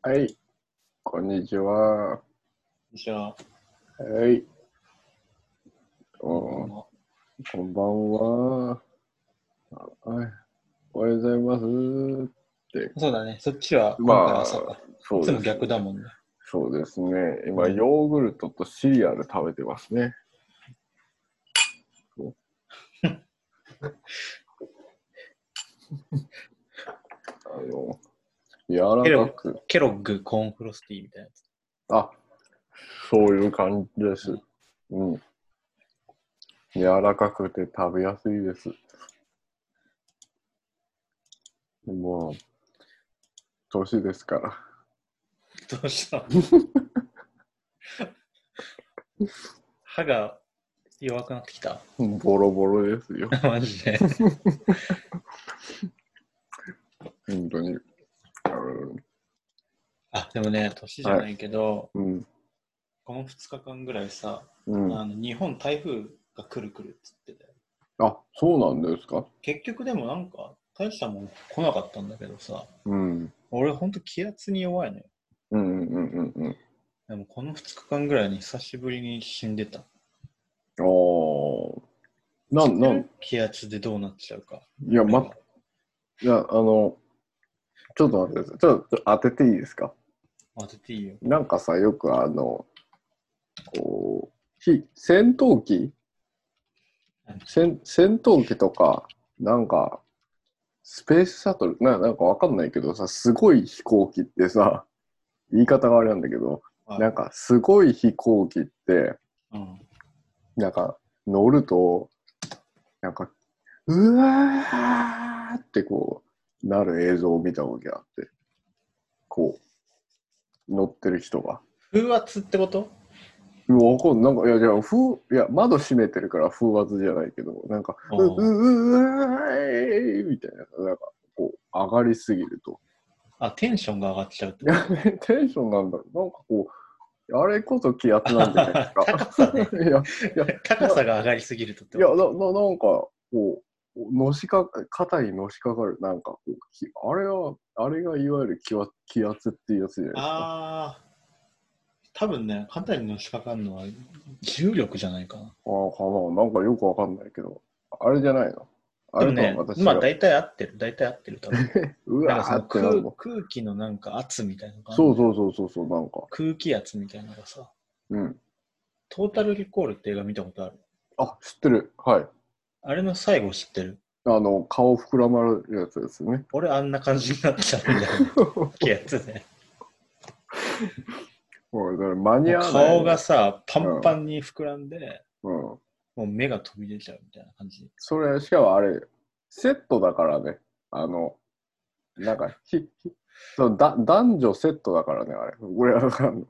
はい、こんにちは。じゃあ、はい。おまこんばんは。はい。おはようございますって。そうだね。そっちは今まあ回朝か。いつもそうです。逆だもんね。そうですね。今、ヨーグルトとシリアル食べてますね。そ うあの、柔らかく。ケロッグコーンフロスティーみたいなやつ。あ、そういう感じです。うん。柔らかくて食べやすいです。もう、年ですから。どうした？歯が弱くなってきた？ボロボロですよ。マジで。本当に。あでもね、年じゃないけど、うん。この2日間ぐらいさ、うん。あの日本台風が来る来るっつってたよ。あ、そうなんですか？結局でもなんか、大したもん来なかったんだけどさ、うん。俺ほんと気圧に弱いのよ。うんうんうんうんうん。でもこの2日間ぐらいに久しぶりに死んでた。あー。なん、なん、気圧でどうなっちゃうか。いや、ま、いや、あの、ちょっと待ってください。ちょっと当てていいですか？当てていいよ。なんかさ、よくあの、こう、ひ戦闘機？戦戦闘機とか、なんか、スペースシャトル？な、なんかわかんないけどさ、すごい飛行機ってさ、言い方があれなんだけど、はいなんか、すごい飛行機って、うん。なんか、乗ると、なんか、うわーってこう、なる映像を見たわけあって、こう、乗ってる人が。風圧ってこと？うわわかんない。なんか、いや、じゃあ、風、いや、窓閉めてるから風圧じゃないけど、なんか、う、うんう、う、うわーいみたいな、なんか、こう、上がりすぎると。あ、テンションが上がっちゃうっていや、テンションなんだろう。なんかこう、あれこそ気圧なんじゃないですか。高さね いや、高さが上がりすぎるとっていや、こな、ななんか、こう、のしか、肩にのしかかる、なんかこう、きあれは、あれがいわゆる気圧気圧っていうやつじゃないですか。ああー。多分ね、肩にのしかかるのは重力じゃないかな。ああ、かな。なんかよくわかんないけど、あれじゃないの？あれねまあ大体合ってる。大体合ってる。多分 うわーってなる空の。空気のなんか圧みたいなのがあるそうそうそうそうそう、なんか。空気圧みたいなのがさ、うん。トータルリコールって映画見たことある？あ、知ってる。はい。あれの最後知ってる？あの、顔膨らまるやつですよね。俺あんな感じになっちゃうんだよ。気圧で。おいだから間に合わない。顔がさ、パンパンに膨らんで、うん。もう目が飛び出ちゃうみたいな感じ。それ、しかもあれ、セットだからね。あの、なんか、ひ、ひそのだ男女セットだからね、あれ。これわかんの。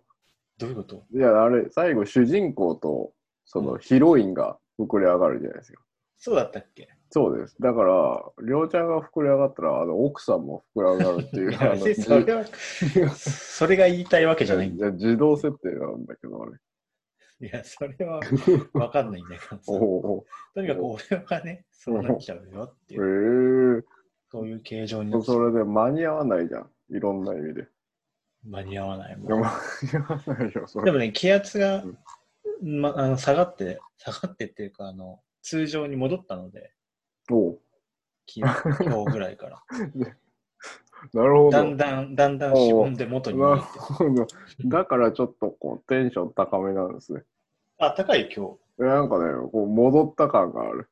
どういうこと？いや、あれ、最後、主人公と、そのヒロインが膨れ上がるじゃないですか。そうだったっけ？そうです。だから、りょうちゃんが膨れ上がったら、あの、奥さんも膨れ上がるっていう。いやあの別にそれは、それが言いたいわけじゃないんだ。自動設定なんだけど、あれ。いや、それは わかんないんだけどとにかく俺はね、そうなっちゃうよってへえいう、そういう形状になっそれで間に合わないじゃん。いろんな意味で。間に合わないもん間に合わないよ、それ。でもね、気圧が、ま、あの下がって、下がってっていうか、あの、通常に戻ったので、おうき今日ぐらいから。なるほど。だんだん、だんだんしぼんで元に戻なるって。ほど。だからちょっとこうテンション高めなんですね。あ、高い今日。なんかね、こう戻った感がある。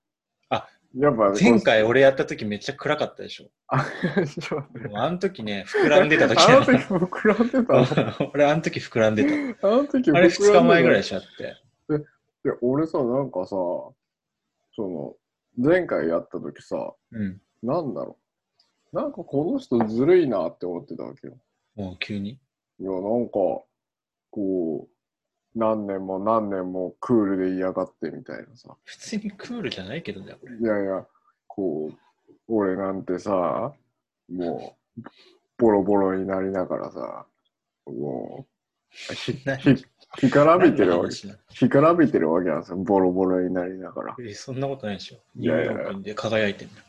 あ、やっぱ、前回俺やった時めっちゃ暗かったでしょ。あ、ちょっと待ってもうあの時ね、膨らんでた時あの時膨らんでた？の 俺あの時膨らんでた。あの時膨あらんでたれ2日前ぐらいしちゃって。いや、俺さ、なんかさ、その、前回やった時さ、うん。なんだろう。なんかこの人ずるいなって思ってたわけよ。もう急に？いや、なんか、こう、何年も何年もクールで嫌がってみたいなさ。普通にクールじゃないけどね、これ。いやいや、こう、俺なんてさ、もう、ボロボロになりながらさ、もう、ひ何ひ干からびてるわけ、干からびてるわけなんですよ、ボロボロになりながら。えそんなことないでしょ。ニューヨークで輝いてんだよ。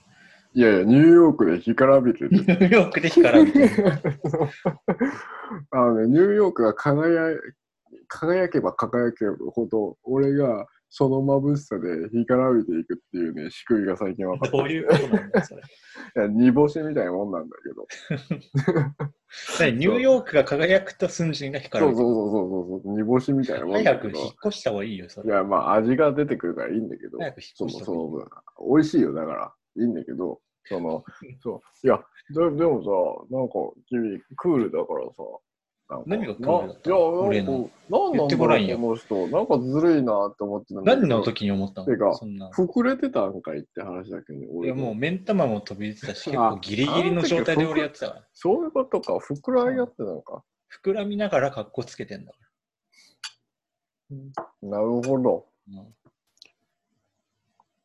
いやいや、ニューヨークで干からびてる。ニューヨークで干からびてる。あのね、ニューヨークが輝い輝けば輝けるほど、俺がその眩しさで干からびていくっていうね、仕組みが最近分かった。どういうことなんだ、それ。いや、煮干しみたいなもんなんだけど。何ニューヨークが輝くと寸人が干からびてる。そうそうそうそうそう、煮干しみたいなもん。早く引っ越した方がいいよ、それ。いや、まあ味が出てくるからいいんだけど、早く引そのっ越した方がいい。その分、美味しいよ、だから、いいんだけど、その、そう、いや、ででもさ、なんか君、クールだからさ、何がクールだったないや、俺の言ってごらんよこの人、なんかずるいなって思ってた。何の時に思ったてかのそんな。膨れてたんかいって話だけどね、い俺や、もう目ん玉も飛び出てたし、結あ構ギリギリの状態で俺やってたから。そういうことか、膨らみ合ってたのか。膨らみながら格好つけてんだかなるほど。ら。うん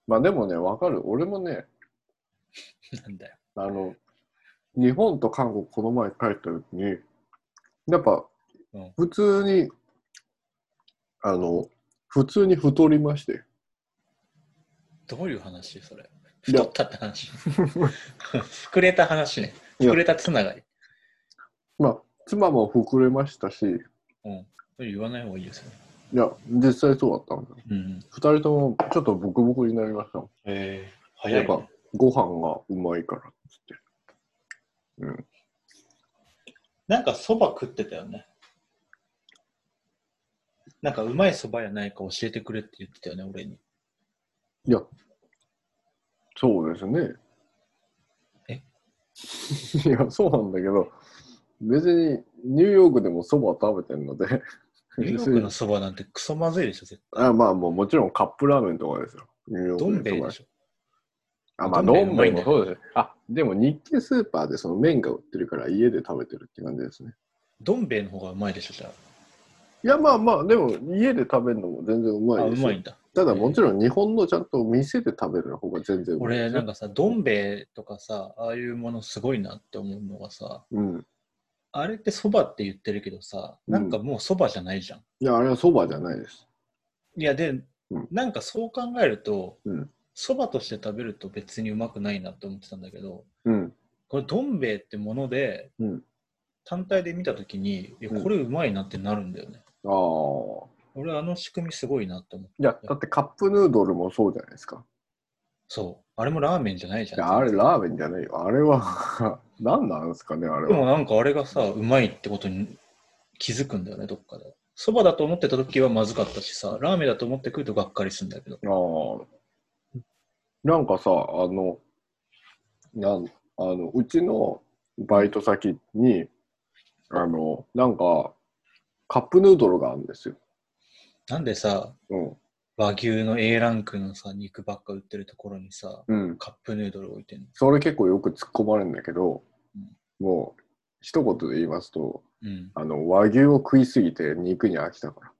まあでもね、わかる。俺もね、なんだよ。あの、日本と韓国この前帰った時に、やっぱうん、普通に、あの、普通に太りまして。どういう話？それ。太ったって話？膨れた話ね。膨れたつながり。まあ、妻も膨れましたし、いうん。言わない方がいいですよね。や、実際そうだったんだよ。うん。二人ともちょっとブクブクになりましたもん。えー、早い、やっぱね。、ご飯がうまいからっつって。うん。なんかそば食ってたよね。なんかうまいそばやないか教えてくれって言ってたよね、俺に。いや、そうですね。え？いや、そうなんだけど、別にニューヨークでもそば食べてるので、ニューヨークのそばなんてクソまずいでしょ、絶対。あまあもうもちろんカップラーメンとかですよ。ニューヨークどでん兵衛でしょ。あ、まあ、どん兵衛もそうです。あ、でも日系スーパーでその麺が売ってるから家で食べてるって感じですね。どん兵衛の方がうまいでしょ、じゃいや、まあまあ、でも家で食べるのも全然うまあ。あ、いうですよまいんだ。ただもちろん日本のちゃんと店で食べる方が全然うまい俺、よ。なんかさ、どん兵衛とかさ、ああいうものすごいなって思うのがさ、うん。あれってそばって言ってるけどさ、なんかもうそばじゃないじゃん。いや、あれはそばじゃないです。いや、で、うんなんかそう考えるとうん、そば、として食べると別にうまくないなって思ってたんだけど、うん。これ、どん兵衛ってもので、うん。単体で見たときに、いや、うんこれうまいなってなるんだよね。ああ。俺、あの仕組みすごいなって思って。いや、だってカップヌードルもそうじゃないですか。そう。あれもラーメンじゃないじゃん。あれラーメンじゃないよ。あれは、何なんですかね、あれでもは。なんかあれがさ、うまいってことに気づくんだよね、どっかで。そばだと思ってた時はまずかったしさ、ラーメンだと思ってくるとがっかりするんだけど。ああ。なんかさ、あの、なんあのうちのバイト先に、あの、なんか、カップヌードルがあるんですよ。なんでさ、うん。和牛の A ランクのさ、肉ばっか売ってるところにさ、うん。カップヌードル置いてんの？それ結構よく突っ込まれるんだけどうん、もう、一言で言いますと、うん。あの、和牛を食いすぎて肉に飽きたから。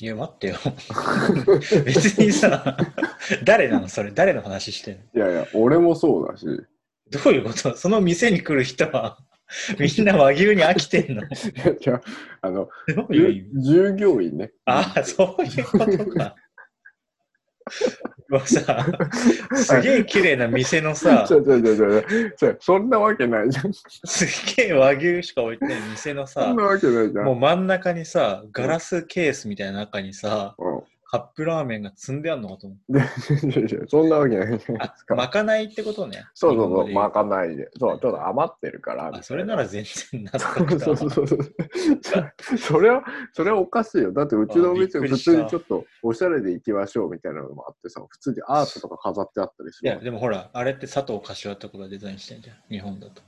いや、待ってよ。別にさ、誰なの？それ、誰の話してんの？いやいや、俺もそうだし、どういうこと？その店に来る人は、みんな和牛に飽きてんの？いやあ、あの、どういう従業員ね。ああ、そういうことか。も うさ、すげえ綺麗な店のさち、ょちょちょちょちょ、そんなわけないじゃん。すげえ和牛しか置いてない店のさそん、なわけないじゃん。もう真ん中にさ、ガラスケースみたいな中にさ、うんカップラーメンが積んであるのかと思っで いやいやそんなわけないじゃないですた。か。まかないってことね。そうそうそう、まかないで。そう、ちょっと余ってるから。あ、それなら全然納そう。そうそうそう。それは、それはおかしいよ。だってうちのお店普通にちょっとおしゃれで行きましょうみたいなのもあってさ、普通にアートとか飾ってあったりすいや、る。でもほら、あれって佐藤柏とかがデザインしてんじゃん。日本だと。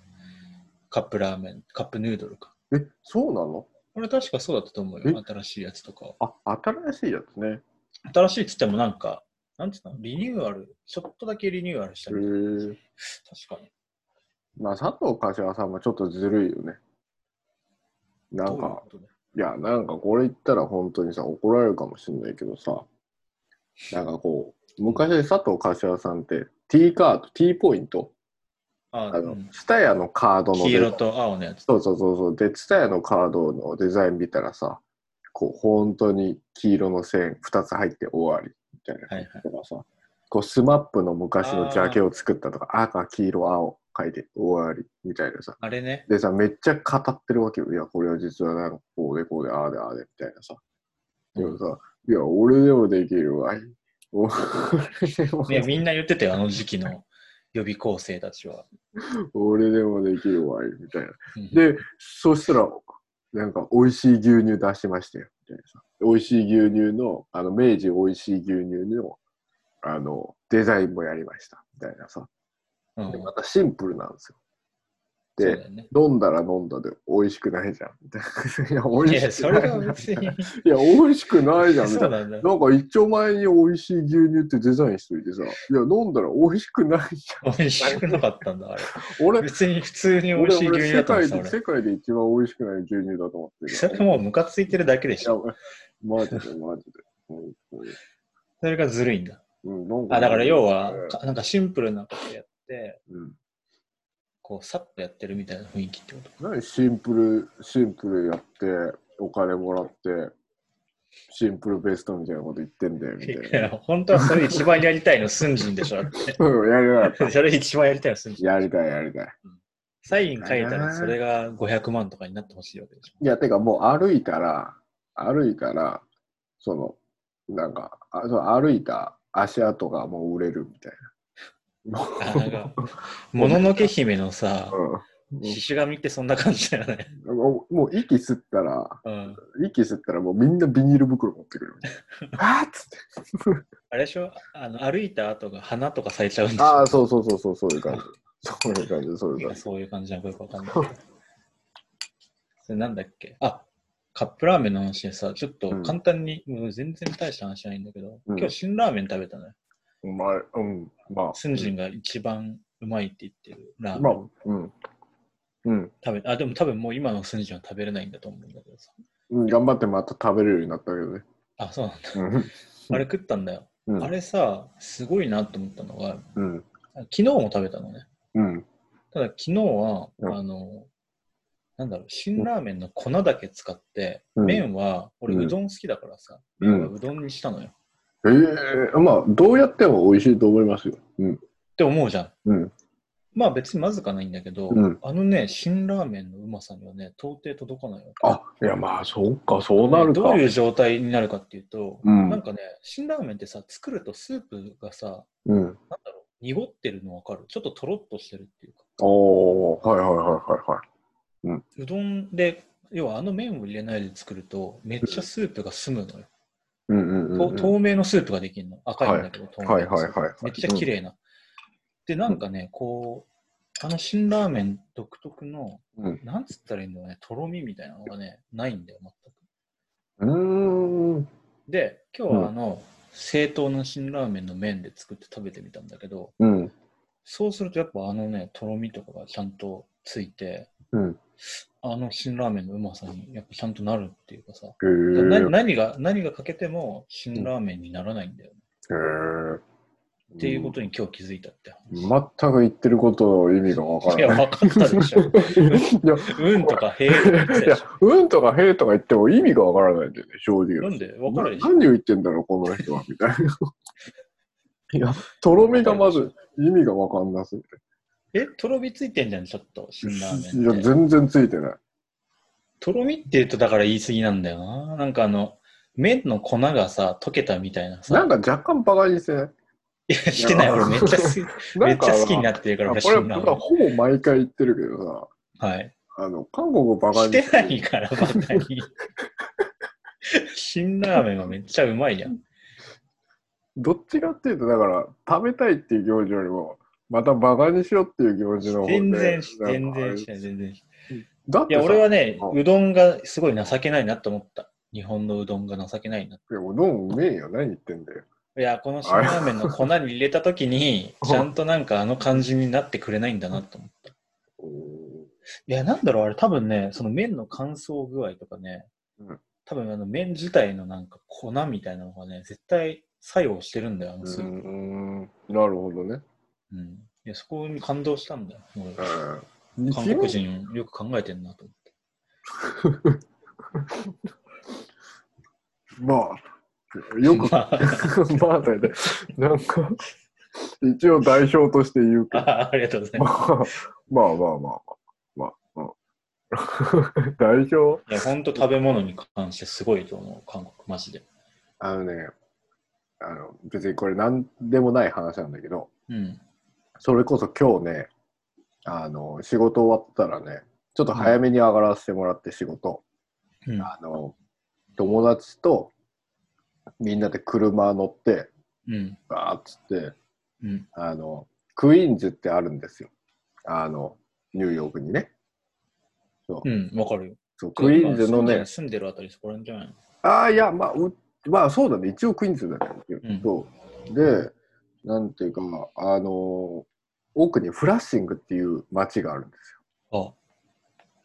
カップラーメン、カップヌードルか。え、そうなの？これ確かそうだったと思うえ？よ。新しいやつとかは。あ、新しいやつね。新しいっつってもなんか、なんつうの？リニューアル、ちょっとだけリニューアルしたへみたいー確かに。まあ、佐藤柏さんもちょっとずるいよね。などういうんか、ことだよいや、なんかこれ言ったら本当にさ、怒られるかもしれないけどさ、なんかこう、昔佐藤柏さんって T カード、T ポイント、あ、あのうん、ツタヤのカードのデ黄色と青のやつ。そうそうそうそう。で、ツタヤのカードのデザイン見たらさ、こう、本当に黄色の線2つ入って終わりみたいなはいはいとかさ、こうスマップの昔のジャケを作ったとか、赤、黄色、青書いて終わりみたいなさ。あれね。でさ、めっちゃ語ってるわけよ。いや、これは実はなんかこうでこうで、ああでああでみたいなさ。でもさ、いや、俺でもできるわい。俺でもいや、みんな言ってたよ、あの時期の予備校生たちは。俺でもできるわい。みたいな。うんで、そしたら、なんか、美味しい牛乳出しましたよ。みたいなさ。美味しい牛乳の、あの、明治美味しい牛乳の、あの、デザインもやりました。みたいなさ。うんでまたシンプルなんですよ。で、ね。飲んだら飲んだで美味しくないじゃん。いや、美いや、味しくない。それは別に。いや、美味しくないじゃん。みたいうな。んだ。なんか一丁前に美味しい牛乳ってデザインしといてさ、いや、飲んだら美味しくないじ美味しくなかったんだ、あれ。ゃん。俺、別に普通に美味俺しい牛乳だったんですよ、界で、世界で一番美味しくない牛乳だと思ってる。それもうムカついてるだけでしいやょ。マジで、マジで。うんそれがずるいんだ。うん、なんかあ、だから要は、かなんかシンプルなことやって、うん、こう、さっとやってるみたいな雰囲気ってこと？何？シンプル、シンプルやって、お金もらって、シンプルベストみたいなこと言ってんだよ、みたい いや、本当はそれ一番やりたいの、スンジンでしょ、だって。な。うん、やりなかっそれ一番やりたいの、スンジン。た。やりたい、やりたい。サイン書いたらそれが500万とかになってほしいわけでしょ。いや、てかもう歩いたら、歩いたら、その、なんか、あその歩いた足跡がもう売れるみたいな。あなんか、もののけ姫のさ、うん獅子神ってそんな感じだよね。もうもう息吸ったら、うん。息吸ったらもうみんなビニール袋持ってくる。あーっつって。あれでしょ？あの歩いた後が花とか咲いちゃうんでしょ？ああ、そうそうそうそう、そういう感じ。そういう感じ、そういう感じ。そういう感じなのかよくわかんないけど。それなんだっけ？あ、カップラーメンの話でさ、ちょっと簡単に、もう全然大した話じゃないんだけど、うん今日辛ラーメン食べたのよ。うまい。うん。まあ。スンジンが一番うまいって言ってるラーメン。まあ、うん。うん。食べあ、でも多分もう今のスンジンは食べれないんだと思うんだけどさ。うん頑張ってまた食べれるようになったけどね。あ、そうなんだ。うん。あれ食ったんだよ。うんあれさ、すごいなと思ったのが、うん。昨日も食べたのね。うん。ただ昨日は、うんあの、なんだろう、辛ラーメンの粉だけ使って、うん麺は、俺うどん好きだからさ、うん麺はうどんにしたのよ。ええまあ、どうやっても美味しいと思いますよ。うん。って思うじゃん。うん。まあ別にまずかないんだけど、うんあのね、辛ラーメンのうまさにはね、到底届かないわけ。あ、いや、まあ、そうか、そうなるか。どういう状態になるかっていうと、うんなんかね、辛ラーメンってさ、作るとスープがさ、うん。なんだろう、濁ってるのわかる？ちょっととろっとしてるっていうか、おー、はいはいはいはいはい。うどんで、要はあの麺を入れないで作ると、めっちゃスープが澄むのよ。うん透明のスープができるの。赤いんだけど、透明はいのスープはいはいはい。めっちゃ綺麗な。で、なんかね、こう、あの辛ラーメン独特の、うん。なんつったらいいんだろうね、とろみみたいなのがね、ないんだよ、全く。うん。で、今日はあの、正当な辛ラーメンの麺で作って食べてみたんだけど、うん。そうするとやっぱあのね、とろみとかがちゃんとついて、うん。あの辛ラーメンのうまさにやっぱちゃんとなるっていうかさ、へーな何が、何がかけても辛ラーメンにならないんだよね。へーっていうことに今日気づいたって話。全く言ってることの意味がわかいや、らない。分かっ たでしょ。いや、うんとか、へえとか言ってたいやでしょ。、うんとかへえとか言っても意味がわからないんだよね、正直。なんで？分かるでしょな何を言ってんだろう、この人は、みたいな。いや、とろみがまず意味がわかんなすぎて。え、とろみついてんじゃん、ちょっと、辛ラーいや、メンって。全然ついてない。とろみって言うと、だから言い過ぎなんだよな。なんかあの、麺の粉がさ、溶けたみたいなさ。なんか若干バカにしてないいや、してない、俺めっちゃ好き、めっちゃ好きになってるから、俺、辛ラーメ僕はほぼ毎回言ってるけどさ、ン。はい。あの、韓国をバカにしてないから、バカに。辛ラーメンはめっちゃうまいやん。どっちかっていうと、だから、食べたいっていう気持ちよりも、またバカにしようっていう気持ちの。全然し、全か然しない、全然しない。だってさ、いや、俺はね、うどんがすごい情けないなと思った。日本のうどんが情けないな。いやうどんうめえよ。何言ってんだよ。いや、この辛ラーメンの粉に入れたときに、うんちゃんとなんかあの感じになってくれないんだなと思った。いや、なんだろう、あれ多分ね、その麺の乾燥具合とかね、うん多分あの麺自体のなんか粉みたいなのがね、絶対作用してるんだよ、あのうスープ。なるほどね。うん。いや、そこに感動したんだよ。俺うん韓国人よく考えてんなと思って。まあ、よく、まあ まあ、だよね。なんか、一応代表として言うけど。あありがとうございます。まあまあまあまあまあ。代表？いや、本当食べ物に関してすごいと思う、韓国、マジで。あのね、あの別にこれ何でもない話なんだけど、うん。それこそ今日ね、あの仕事終わったらね、ちょっと早めに上がらせてもらって仕事、うん。あの友達とみんなで車乗って、うん。バーっつって、うん。あの、クイーンズってあるんですよ。あの、ニューヨークにね。そう、うん、わかるよ。そうクイーンズのね、住んでるあたりそこら辺じゃないの？ああ、いや、まあ、うまあ、そうだね。一応クイーンズだね。うんそう。で、なんていうか、あの、奥にフラッシングっていう街があるんですよ。あ、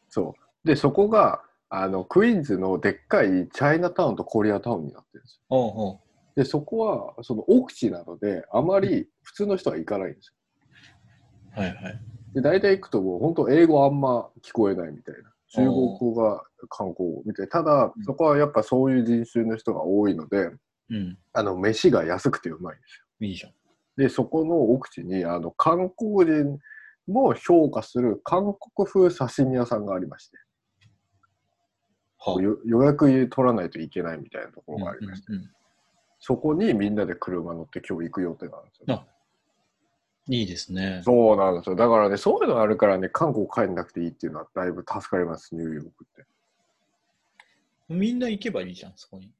そう。で、そこが、あの、クイーンズのでっかいチャイナタウンとコリアタウンになってるんですよ。おうおうで、そこは、その奥地なので、あまり普通の人は行かないんですよ。はいはい。で、大体行くともう本当英語あんま聞こえないみたいな。中国語が韓国語みたいな。ただうん、そこはやっぱそういう人種の人が多いので、うん。あの、飯が安くてうまいんですよ。いいじゃん。で、そこの奥地に、あの、韓国人も評価する韓国風刺身屋さんがありまして、はよ予約取らないといけないみたいなところがありまして、うんうんうんそこにみんなで車乗って今日行く予定なんですよ。あいいですね。そうなんですよ。だからね、そういうのがあるからね、韓国帰んなくていいっていうのはだいぶ助かります、ニューヨークって。みんな行けばいいじゃん、そこに。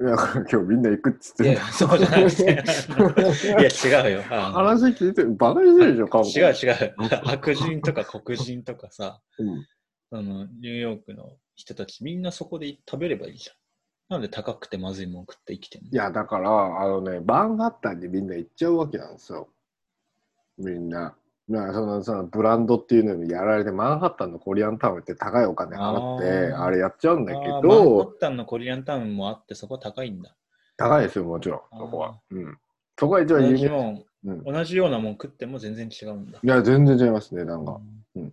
いや、今日みんな行くっつっていや、そうじゃなくて。いや、違うよ。あの話聞いて、バカにしてるでしょ、韓国。違う違う。白人とか黒人とかさ、うんそのニューヨークの人たちみんなそこで食べればいいじゃん。なんで高くてまずいもん食って生きてんの？いや、だから、あのね、マンハッタンにみんな行っちゃうわけなんですよ。みんな。まあ、そのそのブランドっていうのにやられて、マンハッタンのコリアンタウンって高いお金払って、あれやっちゃうんだけあーマンハッど、タンのコリアンタウンもあって、そこは高いんだ。高いですよ、もちろん、そこは。うん。そこが一番同有名。じもん、うん。同じようなもん食っても全然違うんだ。いや、全然違いますね、なんか。ううん。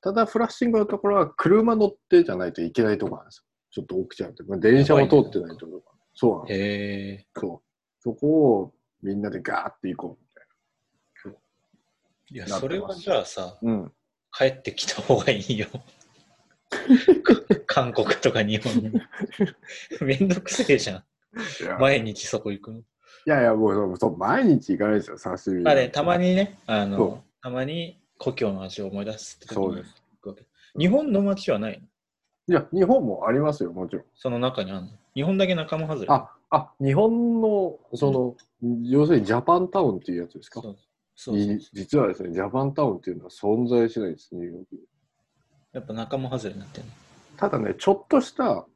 ただ、フラッシングのところは車乗ってじゃないといけないところなんですよ。ちょっと奥ちゃんって。まあ電車も通ってないところ。そうなんです。へえ。そう。そこをみんなでガーって行こういや、それはじゃあさ、な。うん。帰ってきた方がいいよ。韓国とか日本に。めんどくせえじゃん。毎日そこ行くの。いやいや、もうそう毎日行かないですよ、刺身。まあね、たま。にね、あの、たまに故郷の味を思い出すってそうです行くわけ日本の街はないの？いや、日本もありますよ、もちろん。その中にあるの？日本だけ仲間外れ？あ、あ、日本の、その、要するにジャパンタウンっていうやつですか？そう実はですね、ジャパンタウンっていうのは存在しないです、ニューヨークに。やっぱ仲間外れになってるただね、ちょっとした、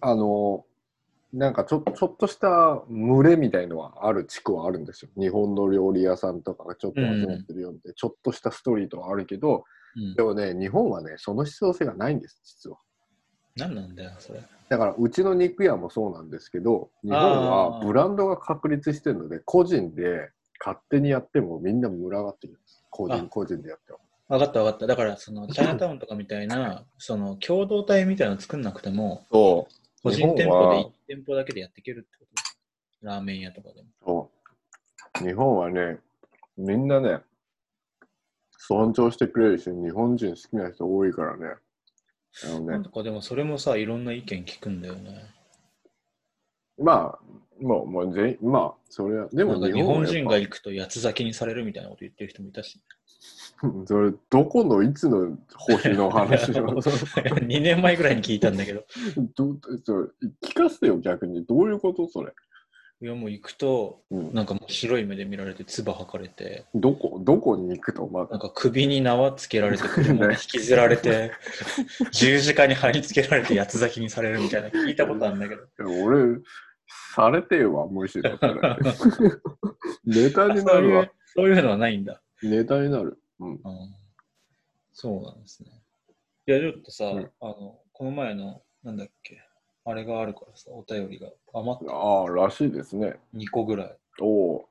あの、なんかちょちょっとした群れみたいのはある地区はあるんですよ。日本の料理屋さんとかがちょっと集まってるようで、ちょっとしたストリートはあるけど、うんで。もね、日本はね、その必要性がないんです、実は。何なんだよ、それ。だから、うちの肉屋もそうなんですけど、日本はブランドが確立してるので、個人で勝手にやってもみんな群がってるんです。個人あ個人でやっても。分かった分かった。だから、その、チャイナタウンとかみたいな、その、共同体みたいなの作んなくても、そう。個人店舗で1店舗だけでやっていけるってことラーメン屋とかでも。そう日本はね、みんなね、尊重してくれるし、日本人好きな人多いからね。あのねなんとかでもそれもさ、いろんな意見聞くんだよね。まあ、もう、もう全員、まあ、それは、でも日本人が行くと八つ咲きにされるみたいなこと言ってる人もいたし。それ、どこのいつの星の話なの2年前ぐらいに聞いたんだけど、どそれ聞かせてよ、逆に。どういうことそれ？いやもう行くと、うん、なんかもう白い目で見られて、唾吐かれて、どこ、どこに行くと、まだ？なんか首に縄つけられて、車 に引きずられて、十字架に貼り付けられて八つ咲きにされるみたいな聞いたことあるんだけど。俺、されてえわ、むしろ。それネタになそういるわう。そういうのはないんだ。ネタになる。うん。うんそうなんですね。いや、ちょっとさ、うんあの、この前の、なんだっけ、あれがあるからさ、お便りが余ったああ、らしいですね。2個ぐらい。おお。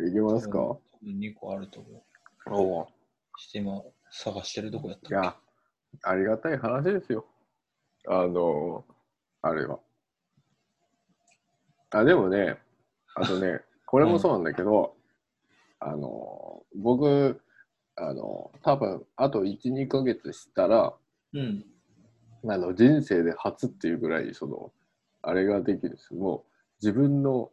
いきますか、多分2個あると思う。おお。して今、探してるとこやったいや、ありがたい話ですよ。あの、あれは。あ、でもね、あとね、これもそうなんだけど、あの、僕、あの、多分あと1、2ヶ月したら、うん。あの人生で初っていうぐらい、その、あれができるんですよ。もう自分の、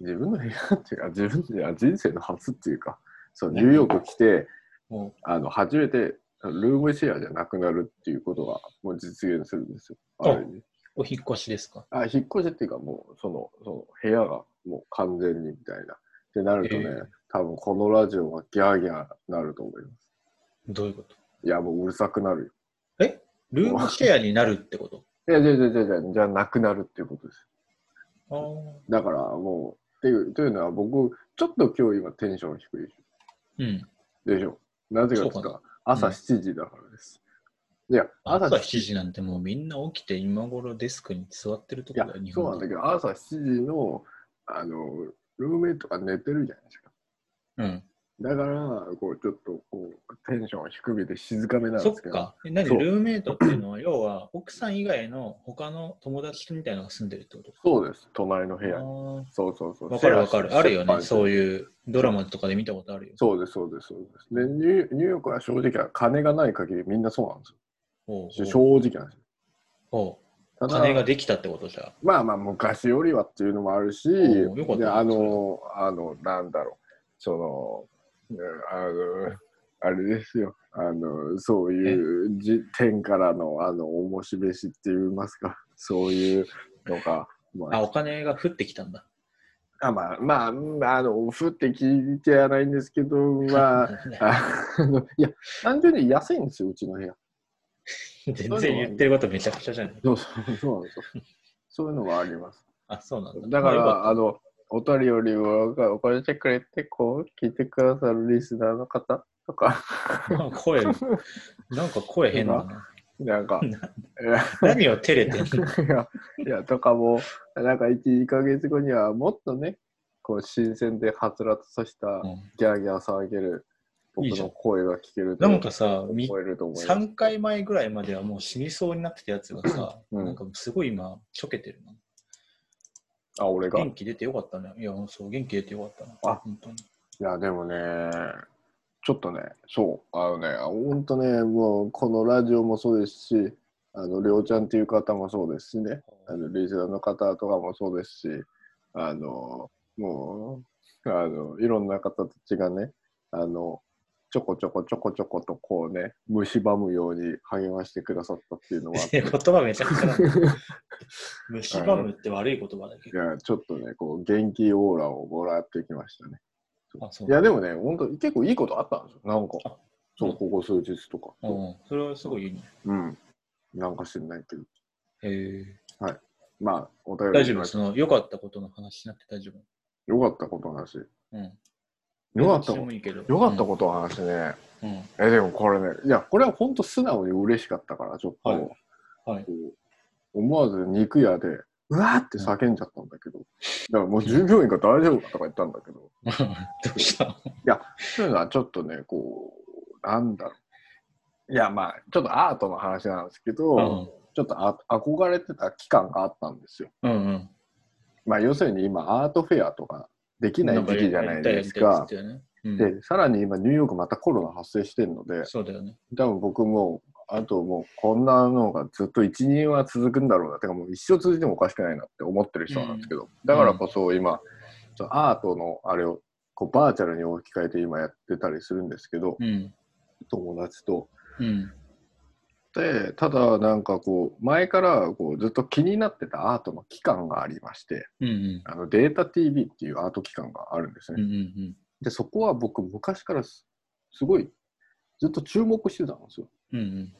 自分の部屋っていうか、自分いや人生の初っていうか、そう、ニューヨーク来て、もあの、初めてルームシェアじゃなくなるっていうことがもう実現するんですよ。あある意味う、お引っ越しですか？あ、引っ越しっていうか、もう、その、その部屋がもう完全にみたいな。ってなるとね、えー多分このラジオはギャーギャーなると思います。どういうこと？いや、もううるさくなるよ。え？ルームシェアになるってこと？いや、じゃあじゃあじゃあじゃあじゃあなくなるっていうことです。あーだからもう、っていう、というのは僕、ちょっと今日今テンション低いでしうん。ょ。でしょ。なぜかって言ったら、朝うん7時だからです。いや、朝朝7時なんてもうみんな起きて今頃デスクに座ってるとこだよ、日そうなんだけど、朝7時の、あの、ルームメイトが寝てるじゃないですか。うん。だから、こう、ちょっと、こう、テンション低めで静かめなんそっですけど。か。え何？そうルームメイトっていうのは、要は奥さん以外の他の友達みたいなのが住んでるってことか？そうです、隣の部屋に。あそうそうそう。ーわかるわかる。あるよね。そうう。いうドラマとかで見たことあるよ。そうです、そうです、そうです。でニュー、ヨークは正直は金がない限りみんなそうなんですおうよ。正直なんですよ。おうただ金ができたってことじゃ。まあまあ、昔よりはっていうのもあるし、おうよかったであの、あの、なんだろう、その、うんあの、あれですよ、あの、そういうじ天からの、あの、重し飯って言いますか、そういうのが、まあ、お金が降ってきたんだ。あまあ、まあ、まあ、あの、降って聞いてはないんですけど、まあ、あのいや、単純に安いんですよ、うちの部屋。全然言ってることめちゃくちゃじゃない。そうそう、そうなんですよ。そういうのがあります。あ、そうなんだ。だから、まあの、お便りよりも、お金してくれて、こう、聞いてくださるリスナーの方とか、なんか声、なんか声変だな。なんか、何を照れてんの？いや、いや、とかも、なんか1、2ヶ月後にはもっとね、こう、新鮮ではつらつとしたうんギャーギャー騒げる僕の声が聞けるとなんかさ、み思えると思います。3回前ぐらいまではもう死にそうになってたやつがさ、うんなんかすごい今、ちょけてるな。あ、俺が？い元気出てよかったね。いや、そう、元気出てよかったな。あ本当に。や、でもね、ちょっとね、そう、あのね、ほんとね、もう、このラジオもそうですし、あの、りょうちゃんっていう方もそうですしね、あの、リスナーの方とかもそうですし、あの、もう、あの、いろんな方たちがね、あの、ちょこちょこちょこちょことこうね、蝕むように励ましてくださったっていうのは 言て、葉めちゃくちゃ。蝕むって悪い言葉だけど。いや、ちょっとね、こう、元気オーラをもらってきましたね。いや、でもね、本当結構いいことあったんですよ。なんかあ、そうう、んここ数日とか。うん、それはすごいいいね。うん。なんか知んないけど。へえ。まあ、お便り大丈夫？その、良かったことの話しなくて大丈夫？よかったことの話。うん。よかったこ。と。よかったことの話ね。と。うん。え、でもこれね、いや、これは本当素直に嬉しかったから、ちょっと、はいはい思わず肉屋で、うわーって叫んじゃったんだけど、だからもう従業員が大丈夫かとか言ったんだけど、どうした？そういうのはちょっとね、こう、なんだろう。いや、まあ、ちょっとアートの話なんですけど、うんちょっとあ憧れてた期間があったんですよ。うんうん。まあ、要するに今、アートフェアとかできない時期じゃないですか。で、さらに今、ニューヨークまたコロナ発生してるので、そうだよね。多分僕も、あともう、こんなのがずっと1、2年は続くんだろうな。てかもう一生続いてもおかしくないなって思ってる人なんですけど、だからこそ今、ちょアートのあれをこうバーチャルに置き換えて今やってたりするんですけど、うん。友達と。ただなんかこう、前からこうずっと気になってたアートの期間がありまして、うんうん。あのデータ TV っていうアート機関があるんですうんうね。んで、そこは僕昔からすすごいずっと注目してたんですよ。うん。うん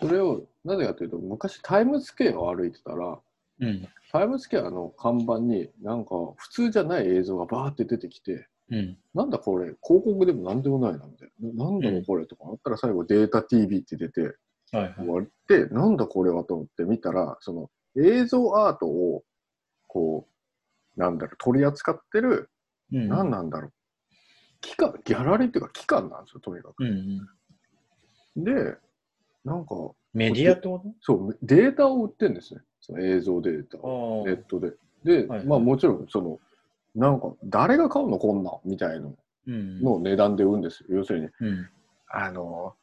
それをなぜかというと、昔タイムズスケアを歩いてたら、うん。うん。タイムズスケアの看板になんか普通じゃない映像がバーって出てきて、うん。なんだこれ、広告でもなんでもないなみたいな。ななんだろうこれとかあったら最後データ TV って出て、はいはい。終わって、なんだこれはと思って見たら、その映像アートを、こう、なんだろう、取り扱ってる、うん何なんだろう、機関、ギャラリーっていうか機関なんですよ、とにかく。うんうん。で、なんか、メディアってこと？そう、データを売ってるんですね。その映像データを、ネットで。で、はいまあもちろん、その、なんか、誰が買うのこんなんみたいな。うん。の値段で売るんですよ。要するに、うん。あの、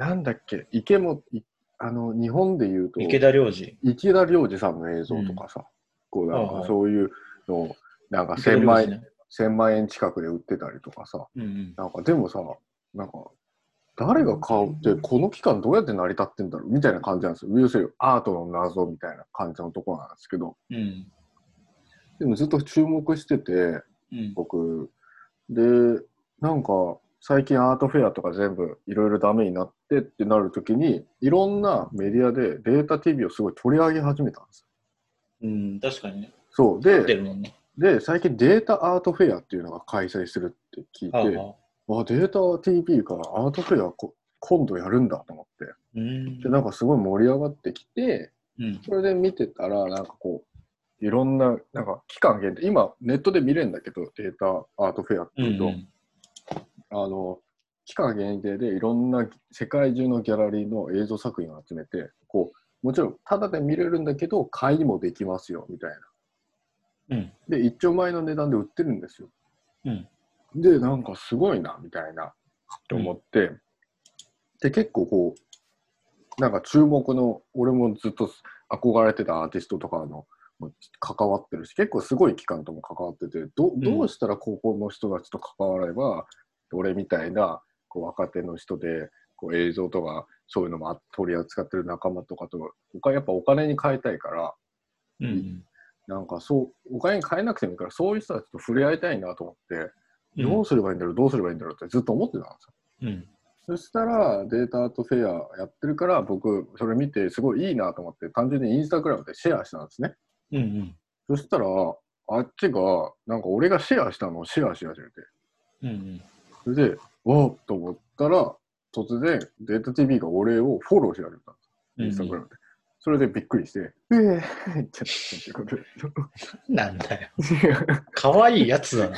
なんだっけ、池も、いあの、日本で言うと、池田良二。池田良二さんの映像とかさ、こうなんかそういうのを、なんか池田1000万円、良二ね1000万円近くで売ってたりとかさ、うんうん。なんかでもさ、なんか、誰が買うって、この期間どうやって成り立ってんだろう？みたいな感じなんですよ。要するにアートの謎みたいな感じのところなんですけど、うん。でもずっと注目してて、うん。僕。で、なんか、最近アートフェアとか全部いろいろダメになってってなるときに、いろんなメディアでデータ TV をすごい取り上げ始めたんですよ。うん、確かにね。そう。で、ね。で、最近データアートフェアっていうのが開催するって聞いて、ああ。あ、データ TV からアートフェアこ今度やるんだと思って。うん。で、なんかすごい盛り上がってきて、うん。それで見てたら、なんかこう、いろんな、なんか期間限定、今ネットで見れるんだけど、データアートフェアってうんいうと、あの、期間限定でいろんな世界中のギャラリーの映像作品を集めて、こう、もちろんタダで見れるんだけど、買いもできますよ、みたいな。うん。で、一丁前の値段で売ってるんですよ。うん。で、なんかすごいな、みたいな、って思って、で、結構こう、なんか注目の、俺もずっと憧れてたアーティストとかの、も関わってるし、結構すごい期間とも関わってて、どどうしたら高校の人たちと関われば、俺みたいなこう若手の人で、こう映像とかそういうのもあ取り扱ってる仲間とかと、他やっぱお金に変えたいから、うん。なんかそう、お金に変えなくてもいいから、そういう人たちと触れ合いたいなと思って、うんどうすればいいんだろう、どうすればいいんだろうってずっと思ってたんですよ。うん。そしたら、データアートフェアやってるから、僕、それ見て、すごいいいなと思って、単純にインスタグラムでシェアしたんですね。うん。うん。そしたら、あっちが、なんか俺がシェアしたのをシェアし始めて、うん。それで、おっと思ったら、突然、データ TV が俺をフォローし始めたんですうん。インスタグラムで。それでびっくりして、えーってってことで。なんだよ。可愛いやつだな。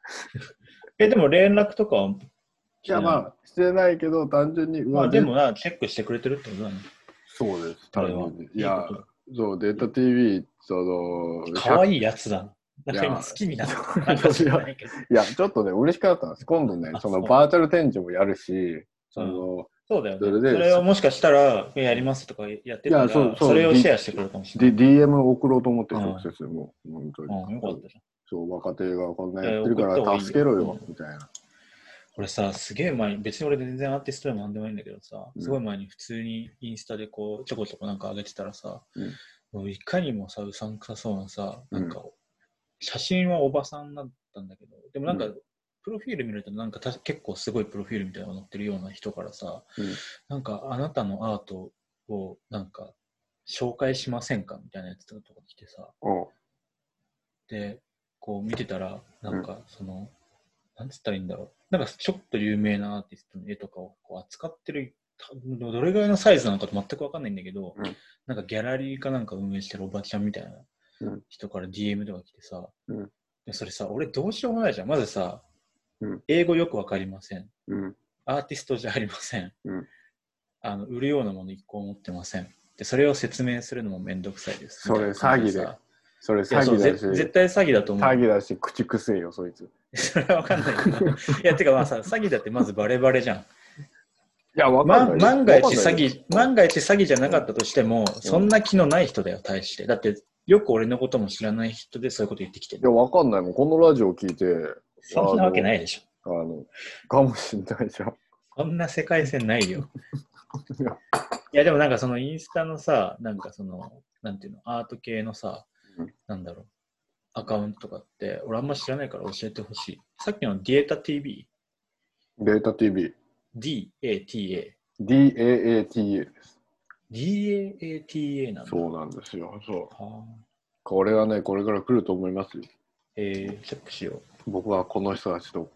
え、でも連絡とかは、いや、まあ、してないけど、単純に、まあでもな、チェックしてくれてるってことだね。そうです、単純に。いいいやそう、データ TV、その、可愛いやつだな。なんか今好きになった。いや、ちょっとね、嬉しかったんです。今度ねあ、そのバーチャル展示もやるし、その、そうだよね。そそれでれをもしかしたら、やりますとかやってたら、そうそれをシェアしてくれるかもしれない。DM 送ろうと思って、うん直接もう、本当に。うん、よかったじゃん。そう、若手がこんなやってるから助けろよ、うんみたいな。俺さ、すげえ前に、別に俺全然アーティストでもなんでもいいんだけどさ、うんすごい前に普通にインスタでこう、ちょこちょこなんか上げてたらさ、うんもういかにもさ、うさんくさそうなさ、うんなんか、写真はおばさんだったんだけど、でもなんか、うプロフィール見るとなんかた結構すごいプロフィールみたいなのが載ってるような人からさ、うん。なんかあなたのアートをなんか紹介しませんかみたいなやつとか来てさ、おで、こう見てたら、なんかその、なんつったらいいんだろう。なんかちょっと有名なアーティストの絵とかをこう扱ってる、たどれぐらいのサイズなのかと全くわかんないんだけど、うん。なんかギャラリーかなんか運営してるおばちゃんみたいなうん人から DM とか来てさ、うんでそれさ、俺どうしようもないじゃん。まずさ、うん英語よくわかりません。うん。アーティストじゃありません。うんあの売るようなもの一個も持ってません。で、それを説明するのもめんどくさいです。それ詐欺それいやそう詐欺だし、ぜ絶対詐欺だと思う。詐欺だし、口くせえよ、そいつ。い それはわかんないけど。いや、てかまあさ、詐欺だってまずバレバレじゃん。や、わかまんないよ。万が一詐欺、万が一詐欺じゃなかったとしても、そんな気のない人だよ、対して。だって、よく俺のことも知らない人でそういうこと言ってきてる。いや、わかんないもん。このラジオ聞いて、そんなわけないでしょ。あの、かもしんないじゃん。そんな世界線ないよ。いやでもなんかそのインスタのさ、なんかその、なんていうの、アート系のさうん、なんだろう、アカウントとかって、俺あんま知らないから教えてほしい。さっきのデータ TV、データ TV。DATA、DAATA です。DAATA なんだ。そうなんですよ。そう。はあこれはね、これから来ると思いますよ。えー、チェックしよ僕はこの人たちと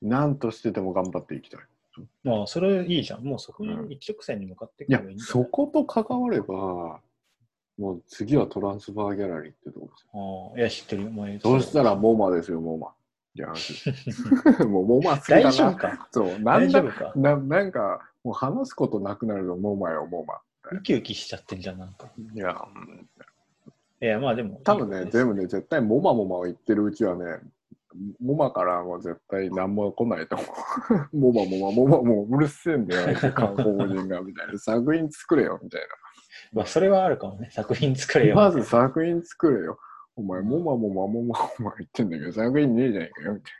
何としてでも頑張っていきたい。う。まあ、それいいじゃん。もうそこに一直線に向かっていけばいいん、じゃない？そこと関われば、もう次はトランスファーギャラリーってとこですよ。ああ、いや、知ってるよ。前そしたら、モマですよ、モマ。いや、もうモマ好きだな。大丈夫か？そう、なんだ大丈夫か？ななんか、もう話すことなくなるの、モマよ、モマ。ウキウキしちゃってんじゃん、なんか。いや、うんいや、まあでも。多分ね、全部ね、絶対モマモマを言ってるうちはね、モマからも絶対何も来ないと思う。モマモマモマもううるせえんだよ、あいつ韓国人が、みたいな。作品作れよ、みたいまあ、それはあるかもね。作品作れな。よ。まず作品作れよ。お前、モマモマモマモマ言ってんだけど、作品ねえじゃねえかよ、みた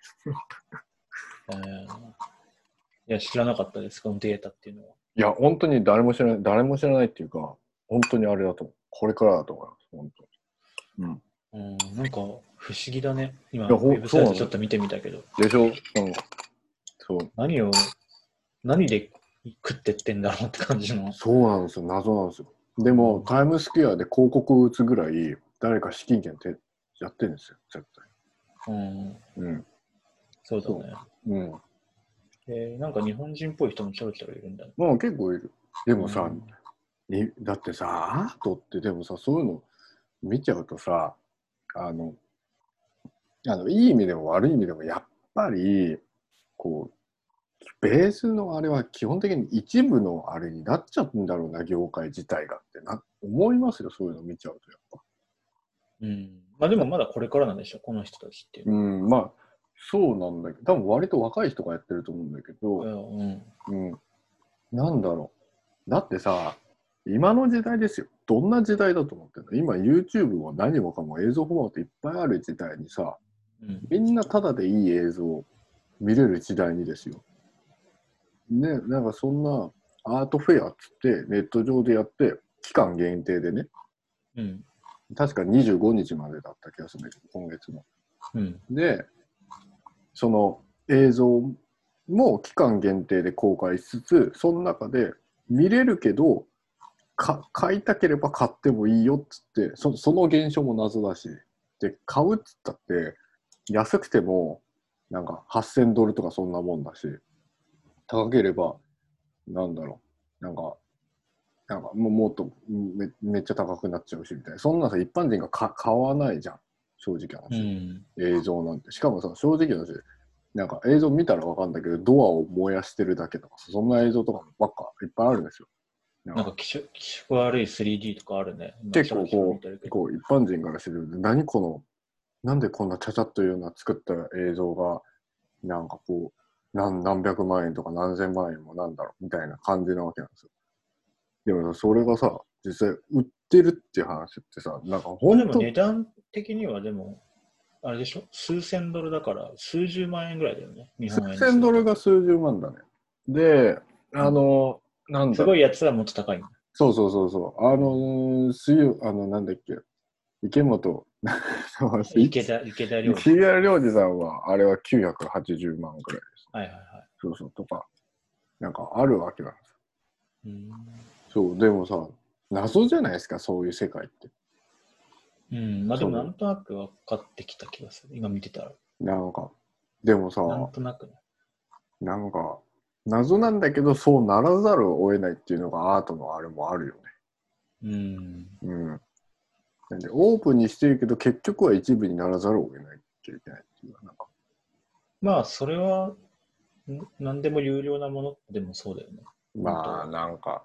いな。えーいや、知らなかったです、このデータっていうのは。いや、本当に誰も知らない、誰も知らないっていうか、本当にあれだと思う。これからだと思います、本当に。うん。うん、なんか不思議だね。今、ウェブサイトちょっと見てみたけど、でしょ？うん。そう。何を、何で食ってってんだろうって感じの。そうなんですよ、謎なんですよ。でも、タイムスクエアで広告打つぐらい、誰か資金源ってやってるんですよ、絶うん、対。うん。そうだね。うん。えー、なんか日本人っぽい人もちょろちょろいるんだね。まあ結構いる。でもさ、うんにだってさ、アートってでもさ、そういうの見ちゃうとさ、あの、あのいい意味でも悪い意味でも、やっぱり、こう、ベースのあれは基本的に一部のあれになっちゃうんだろうな、業界自体がってな思いますよ、そういうの見ちゃうとやっぱ。うん。まあでもまだこれからなんでしょ、この人たちっていううのは。ん、まあ、そうなんだけど、多分割と若い人がやってると思うんだけど、うん。うん。なんだろう。だってさ、今の時代ですよ。どんな時代だと思ってんの？今 YouTube は何もかも映像フォーマットいっぱいある時代にさ、うん。みんなただでいい映像を見れる時代にですよ。ね、なんかそんなアートフェアっつってネット上でやって、期間限定でね、うん。確か25日までだった気がするんだけど、今月の。うん。で、その映像も期間限定で公開しつつ、その中で見れるけど、か買いたければ買ってもいいよっつってそ、その現象も謎だし、で、買うっつったって、安くても、なんか8000ドルとかそんなもんだし、高ければ、なんだろう、なんか、なんかもうもっとめめっちゃ高くなっちゃうしみたいな。そんなさ、一般人がか買わないじゃん、正直なう話。ん。映像なんて。しかもさ、正直な話、なんか映像見たらわかるんだけど、ドアを燃やしてるだけとかさ、そんな映像とかばっかいっぱいあるんですよ。なんか気色悪い 3D とかあるね。結構こう、こう一般人からしてると、何この、なんでこんなちゃちゃっというような作った映像が、なんかこう、何何百万円とか何千万円もなんだろうみたいな感じなわけなんですよ。でもさ、それがさ、実際売ってるっていう話ってさ、なんかで本当も値段的にはでも、あれでしょ？数千ドルだから数十万円ぐらいだよね。日本円数千ドルが数十万だね。で、あの、なんだ？すごいやつはもっと高いんだ。そうそうそうそう。あのー、水曜、あの、なんだっけ、池本、池田、池田良池田良二さんは、あれは980万くらいです。はいはいはそうそう、とか、なんかあるわけなんですい。うん。そう、でもさ、謎じゃないですか、そういう世界って。うん、まあでもなんとなく分かってきた気がする。今見てたら。なんか、でもさ、なんとなくね。なんか、謎なんだけど、そうならざるを得ないっていうのがアートのあれもあるよね。うん。うん。なんで、オープンにしてるけど、結局は一部にならざるを得ないといけないっていうか、なんか、まあそれは、ん何でも有料なものでもそうだよね。まあ、なんか、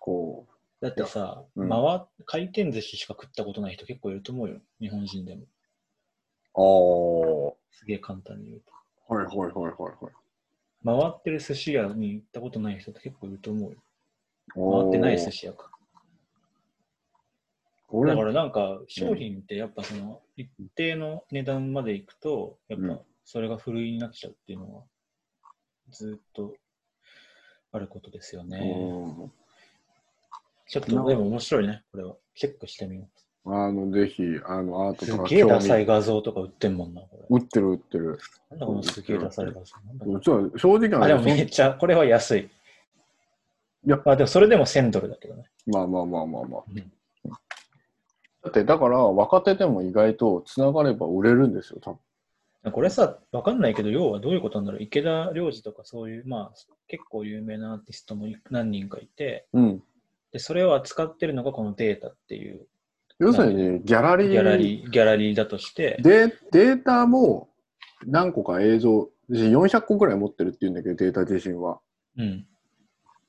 こだってさ、うん回っ回転寿司しか食ったことない人結構いると思うよ。日本人でも。う、あすげえ簡単に言うと。あ、はいはいはいはいはい。回ってる寿司屋に行ったことない人って結構いると思うよ。回ってない寿司屋か。俺だからなんか商品ってやっぱその一定の値段までいくと、やっうんぱそれがふるいになっちゃうっていうのはずっとあることですよね。うんちょっとでも面白いね、これは。チェックしてみよあの、ぜひ、あの、アーう。トとかすげえダサい味。画像とか売ってんもんな、これ。売ってる売ってる。なんだこのすげえダサい画像。なんだこれ実は正直なあ、でも話めっちゃ、これは安い。いやまあでもそれでも1000ドルだけどね。まあまあまあまあまあ。うんだって、だから、若手でも意外とつながれば売れるんですよ、多分。これさ、わかんないけど、要はどういうことなんだろう。池田良二とかそういう、まあ、結構有名なアーティストも何人かいて、うん。で、それを扱ってるのがこのデータっていう要するに、ギャラリー。ギャラリー、ギャラリーだとして、で、データも何個か映像、400個ぐらい持ってるっていうんだけど、データ自身は。うん。